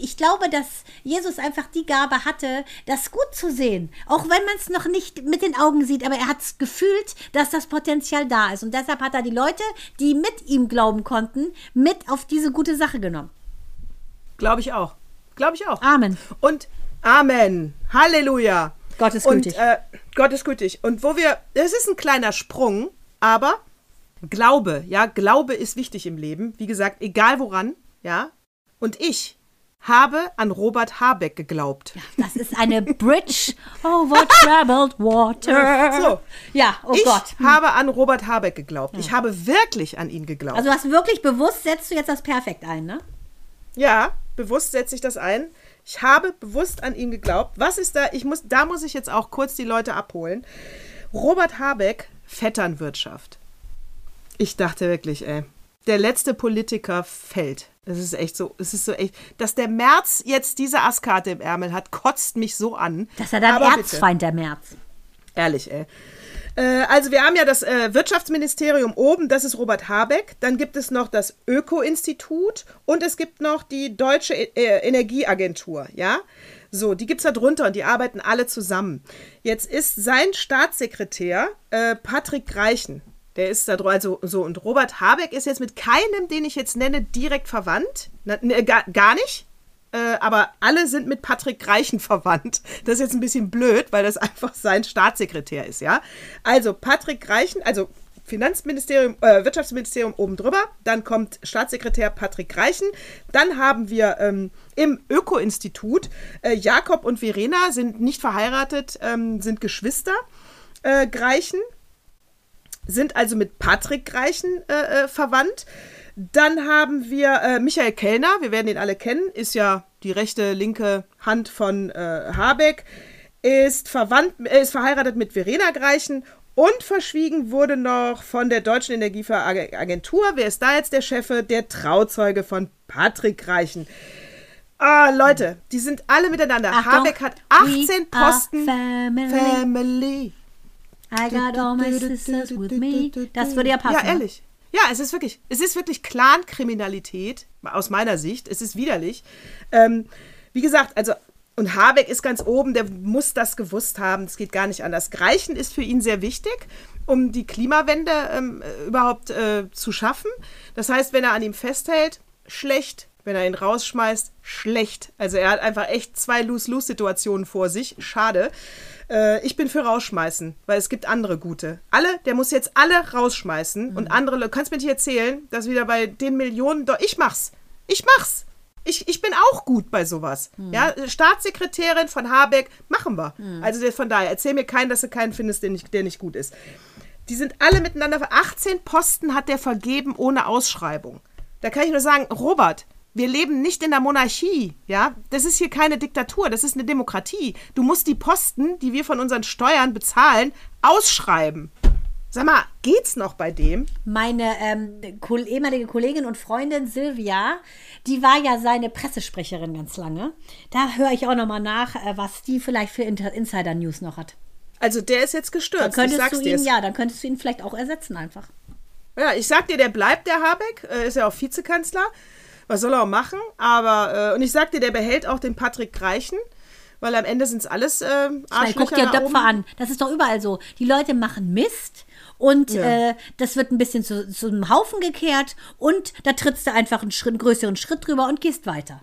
[SPEAKER 2] Ich glaube, dass Jesus einfach die Gabe hatte, das gut zu sehen. Auch wenn man es noch nicht mit den Augen sieht, aber er hat es gefühlt, dass das Potenzial da ist. Und deshalb hat er die Leute, die mit ihm glauben konnten, mit auf diese gute Sache genommen.
[SPEAKER 1] Glaube ich auch. Glaube ich auch.
[SPEAKER 2] Amen.
[SPEAKER 1] Und Amen. Halleluja.
[SPEAKER 2] Gott ist
[SPEAKER 1] Und,
[SPEAKER 2] gütig.
[SPEAKER 1] äh, Gott ist gütig. Und wo wir, es ist ein kleiner Sprung, aber Glaube, ja, Glaube ist wichtig im Leben. Wie gesagt, egal woran, ja. Und ich habe an Robert Habeck geglaubt.
[SPEAKER 2] Das ist eine Bridge over troubled water.
[SPEAKER 1] So.
[SPEAKER 2] Ja, oh
[SPEAKER 1] ich
[SPEAKER 2] Gott.
[SPEAKER 1] habe an Robert Habeck geglaubt. Ich habe wirklich an ihn geglaubt.
[SPEAKER 2] Also du hast wirklich bewusst, setzt du jetzt das Perfekt ein, ne?
[SPEAKER 1] Ja, bewusst setze ich das ein. Ich habe bewusst an ihn geglaubt. Was ist da? Ich muss, da muss ich jetzt auch kurz die Leute abholen. Robert Habeck, Vetternwirtschaft. Ich dachte wirklich, ey, der letzte Politiker fällt. Es ist echt so, es ist so echt, dass der März jetzt diese Asskarte im Ärmel hat, kotzt mich so an.
[SPEAKER 2] Das ist ja dein. Erzfeind, der März.
[SPEAKER 1] Ehrlich, ey. Äh, also wir haben ja das äh, Wirtschaftsministerium oben, das ist Robert Habeck. Dann gibt es noch das Öko-Institut und es gibt noch die Deutsche äh, Energieagentur, ja. So, die gibt es da drunter und die arbeiten alle zusammen. Jetzt ist sein Staatssekretär äh, Patrick Greichen. Der ist da also so. Und Robert Habeck ist jetzt mit keinem, den ich jetzt nenne, direkt verwandt. Na, ne, gar, gar nicht. Äh, aber alle sind mit Patrick Greichen verwandt. Das ist jetzt ein bisschen blöd, weil das einfach sein Staatssekretär ist, ja. Also Patrick Greichen, also Finanzministerium, äh, Wirtschaftsministerium oben drüber, dann kommt Staatssekretär Patrick Greichen, dann haben wir ähm, im Öko-Institut äh, Jakob und Verena sind nicht verheiratet, ähm, sind Geschwister. Äh, Greichen sind also mit Patrick Greichen äh, äh, verwandt. Dann haben wir äh, Michael Kellner, wir werden ihn alle kennen, ist ja die rechte, linke Hand von äh, Habeck, ist, verwandt, äh, ist verheiratet mit Verena Greichen und verschwiegen wurde noch von der Deutschen Energieagentur. Wer ist da jetzt der Chefe? Der Trauzeuge von Patrick Greichen. Ah, Leute, die sind alle miteinander.
[SPEAKER 2] Achtung,
[SPEAKER 1] Habeck hat
[SPEAKER 2] we
[SPEAKER 1] 18
[SPEAKER 2] are
[SPEAKER 1] Posten.
[SPEAKER 2] family.
[SPEAKER 1] Family.
[SPEAKER 2] I got all my sisters with me. Das würde ja passen.
[SPEAKER 1] Ja, ehrlich. Ja, es ist wirklich, es ist wirklich Clankriminalität, aus meiner Sicht. Es ist widerlich. Ähm, wie gesagt, also, und Habeck ist ganz oben, der muss das gewusst haben. Es geht gar nicht anders. Greichen ist für ihn sehr wichtig, um die Klimawende ähm, äh, überhaupt äh, zu schaffen. Das heißt, wenn er an ihm festhält, schlecht. Wenn er ihn rausschmeißt, schlecht. Also er hat einfach echt zwei Lose-Lose-Situationen vor sich. Schade. Äh, ich bin für rausschmeißen, weil es gibt andere gute. Alle, der muss jetzt alle rausschmeißen und andere, du kannst mir nicht erzählen, dass wieder bei den Millionen, ich mach's. Ich mach's. Ich, ich bin auch gut bei sowas. Ja, Staatssekretärin von Habeck, machen wir. Also der- von daher, erzähl mir keinen, dass du keinen findest, der nicht, der nicht gut ist. Die sind alle miteinander. 18 Posten hat der vergeben ohne Ausschreibung. Da kann ich nur sagen, Robert, wir leben nicht in der Monarchie, ja? Das ist hier keine Diktatur, das ist eine Demokratie. Du musst die Posten, die wir von unseren Steuern bezahlen, ausschreiben. Sag mal, geht's noch bei dem?
[SPEAKER 2] Meine ähm, ehemalige Kollegin und Freundin Silvia, die war ja seine Pressesprecherin ganz lange. Da höre ich auch noch mal nach, äh, was die vielleicht für Insider-News noch hat.
[SPEAKER 1] Also der ist jetzt
[SPEAKER 2] Dann
[SPEAKER 1] gestürzt. ich
[SPEAKER 2] könntest du ihn, ja, dann könntest du ihn vielleicht auch ersetzen einfach.
[SPEAKER 1] Ja, ich sag dir, der bleibt, der Habeck. Äh, ist ja auch Vizekanzler. Was soll er auch machen? Aber, äh, und ich sag dir, der behält auch den Patrick Greichen. Weil am Ende sind es alles äh, Arschlöcher
[SPEAKER 2] guck dir Döpfer an. Das ist doch überall so. Die Leute machen Mist und
[SPEAKER 1] Ja.
[SPEAKER 2] äh, das wird ein bisschen zu, zu einem Haufen gekehrt und da trittst du einfach einen, Schritt, einen größeren Schritt drüber und gehst weiter.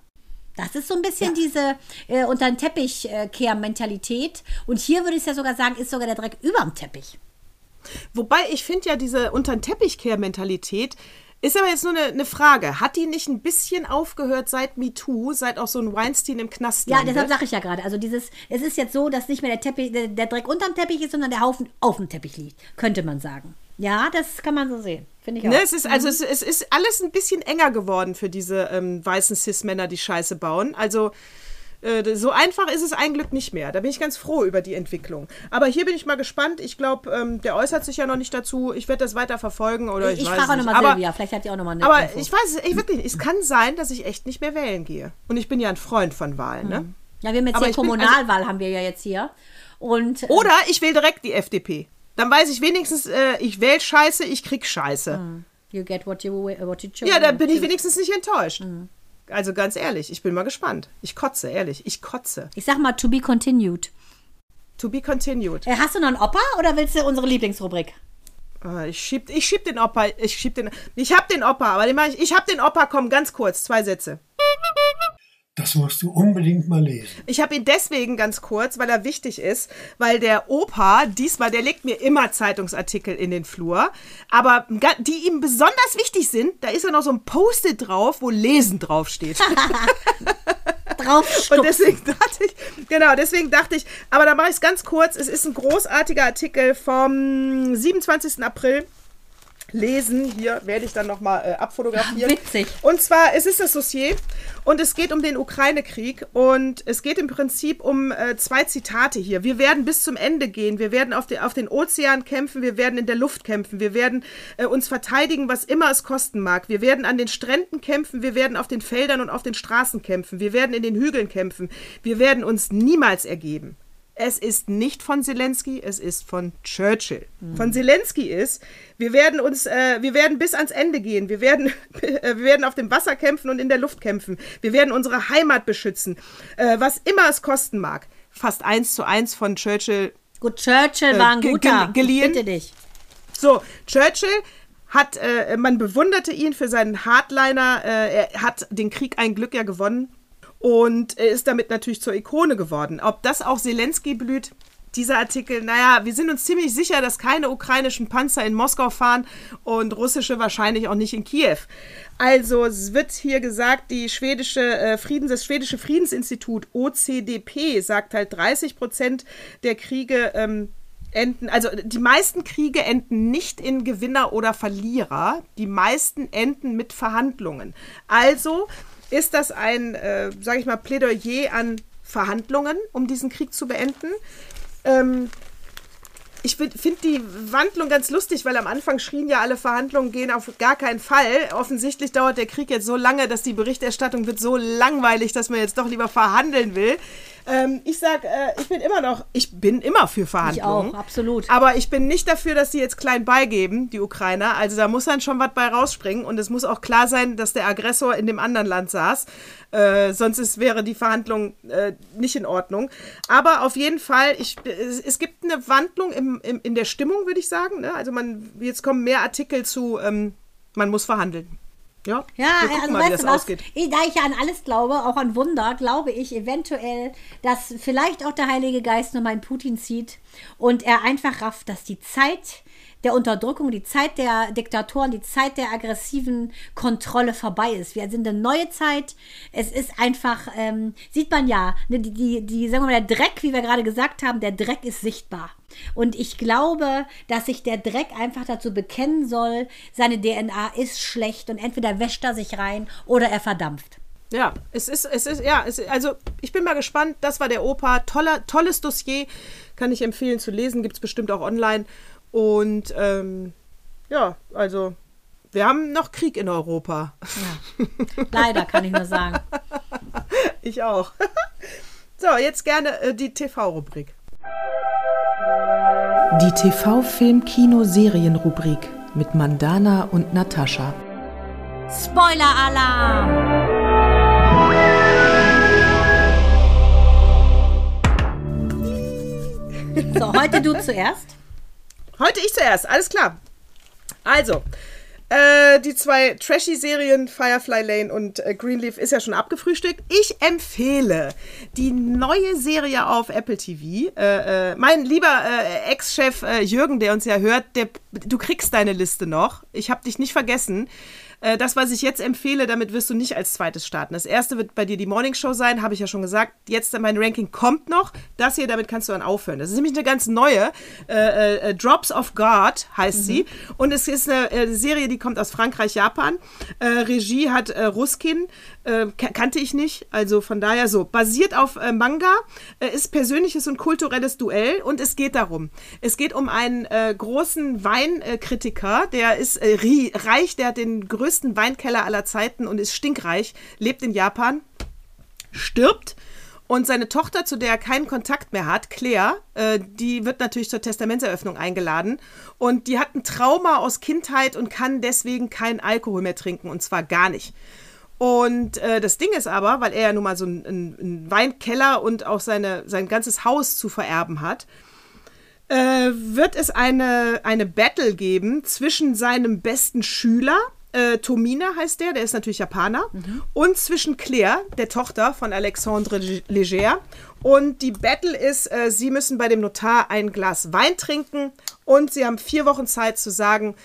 [SPEAKER 2] Das ist so ein bisschen diese äh, unter den Teppich äh, kehr Mentalität. Und hier würde ich ja sogar sagen, ist sogar der Dreck überm Teppich.
[SPEAKER 1] Wobei ich finde ja diese unter den Teppichkehr-Mentalität ist aber jetzt nur eine, eine Frage. Hat die nicht ein bisschen aufgehört seit MeToo, seit auch so ein Weinstein im Knast
[SPEAKER 2] Ja,
[SPEAKER 1] landet?
[SPEAKER 2] deshalb sage ich ja gerade. Also dieses, es ist jetzt so, dass nicht mehr der Teppich, der, der Dreck unterm Teppich ist, sondern der Haufen auf dem Teppich liegt, könnte man sagen. Ja, das kann man so sehen. Finde ich auch.
[SPEAKER 1] Ne, es ist, also es, es ist alles ein bisschen enger geworden für diese ähm, weißen Cis-Männer, die Scheiße bauen. Also äh, so einfach ist es ein Glück nicht mehr. Da bin ich ganz froh über die Entwicklung. Aber hier bin ich mal gespannt. Ich glaube, ähm, der äußert sich ja noch nicht dazu. Ich werde das weiter verfolgen oder ich,
[SPEAKER 2] ich frage auch nochmal Silvia, vielleicht hat die auch nochmal eine
[SPEAKER 1] aber
[SPEAKER 2] Info.
[SPEAKER 1] ich weiß es wirklich. nicht. Es kann sein, dass ich echt nicht mehr wählen gehe. Und ich bin ja ein Freund von Wahlen. Ne?
[SPEAKER 2] Ja, wir haben jetzt
[SPEAKER 1] Aber
[SPEAKER 2] hier
[SPEAKER 1] ich bin- also
[SPEAKER 2] Kommunalwahl, haben wir ja jetzt hier. Und äh,
[SPEAKER 1] Oder ich wähle direkt die FDP. Dann weiß ich wenigstens, äh, ich wähle Scheiße, ich krieg Scheiße.
[SPEAKER 2] you get what you, what you choose.
[SPEAKER 1] Ja, da bin ich wenigstens nicht enttäuscht. Also ganz ehrlich, ich bin mal gespannt. Ich kotze, ehrlich, ich kotze.
[SPEAKER 2] Ich sag mal, to be continued.
[SPEAKER 1] To be continued.
[SPEAKER 2] Äh, hast du noch einen Opa oder willst du unsere Lieblingsrubrik?
[SPEAKER 1] Ah, Ich schieb, ich schieb den Opa, ich schieb den, ich hab den Opa, aber den mach ich, ich hab den Opa, komm, ganz kurz, zwei Sätze.
[SPEAKER 4] Das musst du unbedingt mal lesen.
[SPEAKER 1] Ich habe ihn deswegen ganz kurz, weil er wichtig ist, weil der Opa diesmal, der legt mir immer Zeitungsartikel in den Flur, aber die ihm besonders wichtig sind, da ist ja noch so ein Post-it drauf, wo Lesen draufsteht.
[SPEAKER 2] Drauf
[SPEAKER 1] Und deswegen dachte ich, genau, deswegen dachte ich, aber da mache ich es ganz kurz. Es ist ein großartiger Artikel vom 27. April. Lesen, hier werde ich dann nochmal äh, abfotografieren.
[SPEAKER 2] Witzig.
[SPEAKER 1] Und zwar, es ist das Dossier und es geht um den Ukraine-Krieg und es geht im Prinzip um äh, zwei Zitate hier. Wir werden bis zum Ende gehen, wir werden auf, die, auf den Ozean kämpfen, wir werden in der Luft kämpfen, wir werden äh, uns verteidigen, was immer es kosten mag. Wir werden an den Stränden kämpfen, wir werden auf den Feldern und auf den Straßen kämpfen, wir werden in den Hügeln kämpfen, wir werden uns niemals ergeben. Es ist nicht von Zelensky, es ist von Churchill. Von Zelensky ist, wir werden uns, äh, wir werden bis ans Ende gehen. Wir werden, äh, wir werden auf dem Wasser kämpfen und in der Luft kämpfen. Wir werden unsere Heimat beschützen, äh, was immer es kosten mag. Fast eins zu eins von Churchill.
[SPEAKER 2] Gut, Churchill
[SPEAKER 1] Äh,
[SPEAKER 2] war ein guter.
[SPEAKER 1] ge- geliehen?
[SPEAKER 2] Bitte dich.
[SPEAKER 1] So, Churchill hat, äh, man bewunderte ihn für seinen Hardliner. Äh, er hat den Krieg ein Glück ja gewonnen und ist damit natürlich zur Ikone geworden. Ob das auch Zelensky blüht, dieser Artikel, naja, wir sind uns ziemlich sicher, dass keine ukrainischen Panzer in Moskau fahren und russische wahrscheinlich auch nicht in Kiew. Also es wird hier gesagt, die schwedische äh, Friedens, das schwedische Friedensinstitut OCDP sagt halt 30 Prozent der Kriege ähm, enden, also die meisten Kriege enden nicht in Gewinner oder Verlierer, die meisten enden mit Verhandlungen. Also ist das ein, äh, sage ich mal, Plädoyer an Verhandlungen, um diesen Krieg zu beenden. Ähm, ich finde die Wandlung ganz lustig, weil am Anfang schrien ja alle Verhandlungen gehen auf gar keinen Fall. Offensichtlich dauert der Krieg jetzt so lange, dass die Berichterstattung wird so langweilig, dass man jetzt doch lieber verhandeln will. Ähm, ich sag, äh, ich bin immer noch, ich bin immer für Verhandlungen.
[SPEAKER 2] Ich auch, absolut.
[SPEAKER 1] Aber ich bin nicht dafür, dass die jetzt klein beigeben, die Ukrainer. Also da muss dann schon was bei rausspringen und es muss auch klar sein, dass der Aggressor in dem anderen Land saß. Äh, sonst ist, wäre die Verhandlung äh, nicht in Ordnung. Aber auf jeden Fall, ich, es, es gibt eine Wandlung im, im, in der Stimmung, würde ich sagen. Ne? Also man, jetzt kommen mehr Artikel zu, ähm, man muss verhandeln. Ja,
[SPEAKER 2] Ja,
[SPEAKER 1] gucken
[SPEAKER 2] also
[SPEAKER 1] mal,
[SPEAKER 2] weißt du was,
[SPEAKER 1] ausgeht.
[SPEAKER 2] Ich- da ich ja an alles glaube, auch an Wunder, glaube ich eventuell, dass vielleicht auch der Heilige Geist nochmal in Putin zieht und er einfach rafft, dass die Zeit der Unterdrückung, die Zeit der Diktatoren, die Zeit der aggressiven Kontrolle vorbei ist. Wir sind eine neue Zeit. Es ist einfach, ähm, sieht man ja, ne, die, die, die, sagen wir mal, der Dreck, wie wir gerade gesagt haben, der Dreck ist sichtbar. Und ich glaube, dass sich der Dreck einfach dazu bekennen soll, seine DNA ist schlecht und entweder wäscht er sich rein oder er verdampft.
[SPEAKER 1] Ja, es ist, es ist, ja, es, also ich bin mal gespannt. Das war der Opa. Toller, tolles Dossier. Kann ich empfehlen zu lesen. Gibt es bestimmt auch online. Und ähm, ja, also wir haben noch Krieg in Europa.
[SPEAKER 2] Ja. Leider kann ich nur sagen.
[SPEAKER 1] Ich auch. So, jetzt gerne äh, die TV-Rubrik. Die TV-Film-Kino-Serien-Rubrik mit Mandana und Natascha.
[SPEAKER 2] Spoiler-Alarm! So, heute du zuerst.
[SPEAKER 1] Heute ich zuerst, alles klar. Also, äh, die zwei Trashy-Serien Firefly Lane und äh, Greenleaf ist ja schon abgefrühstückt. Ich empfehle die neue Serie auf Apple TV. Äh, äh, mein lieber äh, Ex-Chef äh, Jürgen, der uns ja hört, der, du kriegst deine Liste noch. Ich habe dich nicht vergessen. Äh, Das, was ich jetzt empfehle, damit wirst du nicht als zweites starten. Das erste wird bei dir die Morning Show sein, habe ich ja schon gesagt. Jetzt mein Ranking kommt noch. Das hier, damit kannst du dann aufhören. Das ist nämlich eine ganz neue. Äh, äh, Drops of God heißt sie. Und es ist eine äh, Serie, die kommt aus Frankreich, Japan. Äh, Regie hat äh, Ruskin. Äh, ka- kannte ich nicht. Also von daher so. Basiert auf äh, Manga, äh, ist persönliches und kulturelles Duell und es geht darum. Es geht um einen äh, großen Weinkritiker, der ist äh, reich, der hat den größten Weinkeller aller Zeiten und ist stinkreich, lebt in Japan, stirbt. Und seine Tochter, zu der er keinen Kontakt mehr hat, Claire, äh, die wird natürlich zur Testamentseröffnung eingeladen. Und die hat ein Trauma aus Kindheit und kann deswegen keinen Alkohol mehr trinken. Und zwar gar nicht. Und äh, das Ding ist aber, weil er ja nun mal so einen, einen Weinkeller und auch seine, sein ganzes Haus zu vererben hat, äh, wird es eine, eine Battle geben zwischen seinem besten Schüler, äh, Tomina heißt der, der ist natürlich Japaner, und zwischen Claire, der Tochter von Alexandre Leger. Und die Battle ist, äh, sie müssen bei dem Notar ein Glas Wein trinken und sie haben vier Wochen Zeit zu sagen,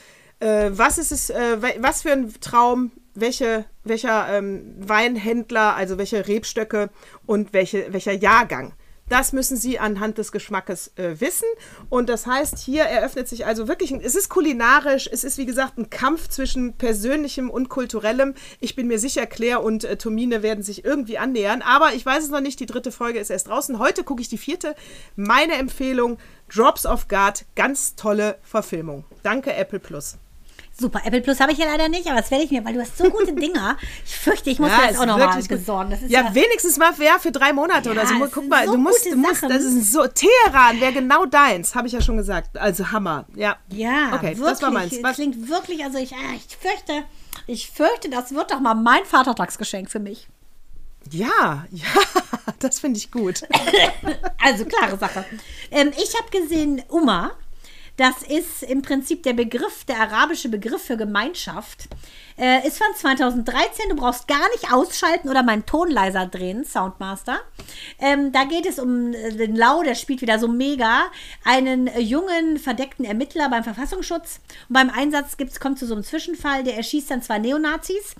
[SPEAKER 1] äh, was ist es, äh, was für ein Traum, welche, welcher ähm, Weinhändler, also welche Rebstöcke und welche, welcher Jahrgang. Das müssen Sie anhand des Geschmackes äh, wissen. Und das heißt, hier eröffnet sich also wirklich, ein, es ist kulinarisch, es ist wie gesagt ein Kampf zwischen persönlichem und kulturellem. Ich bin mir sicher, Claire und äh, Tomine werden sich irgendwie annähern. Aber ich weiß es noch nicht, die dritte Folge ist erst draußen. Heute gucke ich die vierte. Meine Empfehlung, Drops of God, ganz tolle Verfilmung. Danke, Apple Plus.
[SPEAKER 2] Super, Apple Plus habe ich ja leider nicht, aber das werde ich mir, weil du hast so gute Dinger. Ich fürchte, ich muss mir
[SPEAKER 1] ist
[SPEAKER 2] das auch nochmal besorgen. Das
[SPEAKER 1] ja,
[SPEAKER 2] ja,
[SPEAKER 1] wenigstens mal ja, für drei Monate oder so.
[SPEAKER 2] Ja,
[SPEAKER 1] Guck mal,
[SPEAKER 2] so
[SPEAKER 1] du musst, du musst das ist so, Teheran wäre genau deins, habe ich ja schon gesagt. Also Hammer, ja.
[SPEAKER 2] ja,
[SPEAKER 1] okay,
[SPEAKER 2] wirklich.
[SPEAKER 1] das war meins. Was,
[SPEAKER 2] klingt wirklich, also ich, ah, ich fürchte, ich fürchte, das wird doch mal mein Vatertagsgeschenk für mich.
[SPEAKER 1] ja, ja, das finde ich gut.
[SPEAKER 2] Also klare Sache. Ähm, ich habe gesehen, Umma, das ist im Prinzip der Begriff, der arabische Begriff für Gemeinschaft. Äh, ist von 2013. Du brauchst gar nicht ausschalten oder meinen Ton leiser drehen, Soundmaster. Ähm, da geht es um äh, den Lau, der spielt wieder so mega, einen äh, jungen, verdeckten Ermittler beim Verfassungsschutz. Und beim Einsatz gibt's, kommt zu so einem Zwischenfall, der erschießt dann zwei Neonazis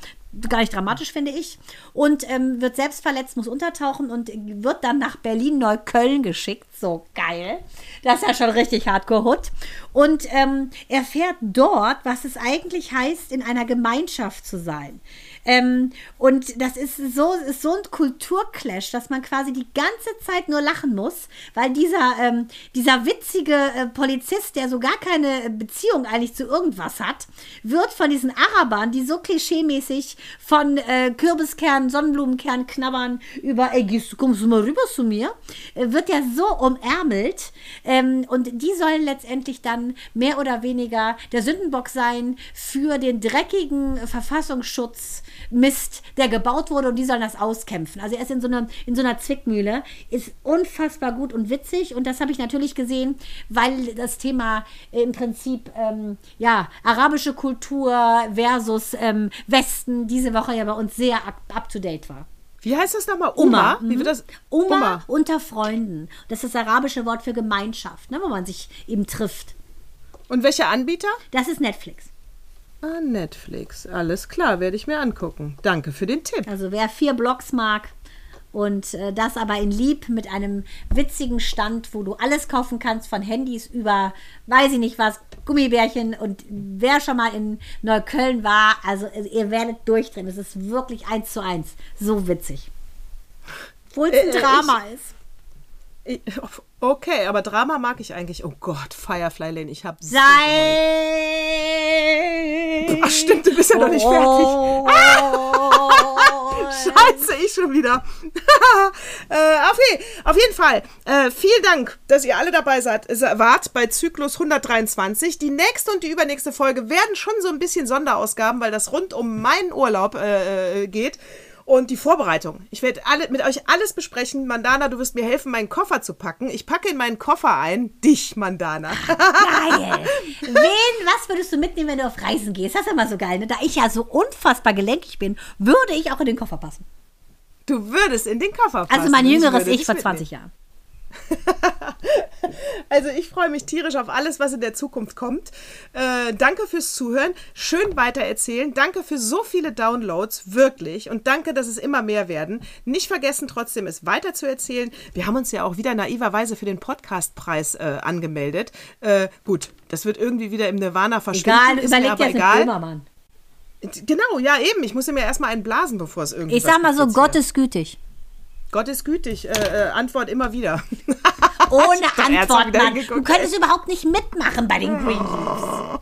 [SPEAKER 2] gar nicht dramatisch, finde ich. Und ähm, wird selbst verletzt, muss untertauchen und wird dann nach Berlin-Neukölln geschickt. So geil. Das ist ja schon richtig Hardcore-Hut. Und ähm, erfährt dort, was es eigentlich heißt, in einer Gemeinschaft zu sein. Ähm, und das ist so, ist so ein Kulturclash, dass man quasi die ganze Zeit nur lachen muss, weil dieser, ähm, dieser witzige äh, Polizist, der so gar keine Beziehung eigentlich zu irgendwas hat, wird von diesen Arabern, die so klischeemäßig von äh, Kürbiskern, Sonnenblumenkern knabbern über, ey, kommst du mal rüber zu mir, äh, wird ja so umärmelt. Ähm, und die sollen letztendlich dann mehr oder weniger der Sündenbock sein für den dreckigen Verfassungsschutz. Mist, der gebaut wurde und die sollen das auskämpfen. Also er ist in so, einer in so einer Zwickmühle, ist unfassbar gut und witzig und das habe ich natürlich gesehen, weil das Thema äh, im Prinzip, ähm, ja, arabische Kultur versus ähm, Westen diese Woche ja bei uns sehr up- up-to-date war.
[SPEAKER 1] Wie heißt das nochmal? Uma? Wie wird das?
[SPEAKER 2] Oma, unter Freunden. Das ist das arabische Wort für Gemeinschaft, ne, wo man sich eben trifft.
[SPEAKER 1] Und welcher Anbieter?
[SPEAKER 2] Das ist Netflix.
[SPEAKER 1] Ah, Netflix. Alles klar, werde ich mir angucken. Danke für den Tipp.
[SPEAKER 2] Also wer vier Blogs mag und äh, das aber in Lieb mit einem witzigen Stand, wo du alles kaufen kannst, von Handys über, weiß ich nicht was, Gummibärchen und wer schon mal in Neukölln war, also ihr werdet durchdrehen. Es ist wirklich eins zu eins. So witzig. Obwohl es ein
[SPEAKER 1] Äh, äh,
[SPEAKER 2] Drama ist.
[SPEAKER 1] Ich- Okay, aber Drama mag ich eigentlich. Oh Gott, Firefly Lane, ich habe
[SPEAKER 2] Sei.
[SPEAKER 1] Ach stimmt, du bist ja noch nicht fertig. Scheiße, ich schon wieder. äh, auf, auf jeden Fall, äh, vielen Dank, dass ihr alle dabei seid, äh, wart bei Zyklus 123. Die nächste und die übernächste Folge werden schon so ein bisschen Sonderausgaben, weil das rund um meinen Urlaub äh, äh, geht. Und die Vorbereitung. Ich werde alle, mit euch alles besprechen. Mandana, du wirst mir helfen, meinen Koffer zu packen. Ich packe in meinen Koffer ein. Dich, Mandana.
[SPEAKER 2] Geil. Wen, was würdest du mitnehmen, wenn du auf Reisen gehst? Das ist immer so geil. Ne? Da ich ja so unfassbar gelenkig bin, würde ich auch in den Koffer passen.
[SPEAKER 1] Du würdest in den Koffer passen.
[SPEAKER 2] Also mein jüngeres Ich vor
[SPEAKER 1] mitnehmen.
[SPEAKER 2] 20 Jahren.
[SPEAKER 1] Also ich freue mich tierisch auf alles, was in der Zukunft kommt. Äh, danke fürs Zuhören. Schön weitererzählen. Danke für so viele Downloads, wirklich. Und danke, dass es immer mehr werden. Nicht vergessen, trotzdem es weiter zu erzählen. Wir haben uns ja auch wieder naiverweise für den Podcastpreis äh, angemeldet. Äh, gut, das wird irgendwie wieder im Nirvana verschwinden.
[SPEAKER 2] Egal,
[SPEAKER 1] ist mir
[SPEAKER 2] überleg
[SPEAKER 1] aber
[SPEAKER 2] dir für
[SPEAKER 1] egal.
[SPEAKER 2] Böhmermann.
[SPEAKER 1] Genau, ja eben. Ich muss mir erstmal einen blasen, bevor es irgendwie
[SPEAKER 2] Ich sag mal so,
[SPEAKER 1] passiert.
[SPEAKER 2] Gott ist gütig.
[SPEAKER 1] Gott ist gütig. Äh, äh, Antwort immer wieder.
[SPEAKER 2] Ohne Antwort, Mann. Du könntest überhaupt nicht mitmachen bei den Green Leaves.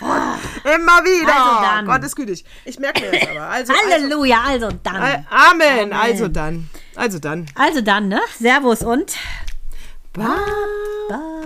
[SPEAKER 1] Immer wieder.
[SPEAKER 2] Also dann.
[SPEAKER 1] Gott ist gütig. Ich merke mir das aber. Also, also,
[SPEAKER 2] Halleluja, also
[SPEAKER 1] äh,
[SPEAKER 2] dann.
[SPEAKER 1] Amen. Also dann. Also dann.
[SPEAKER 2] Also dann, ne? Servus und
[SPEAKER 1] Ba, ba,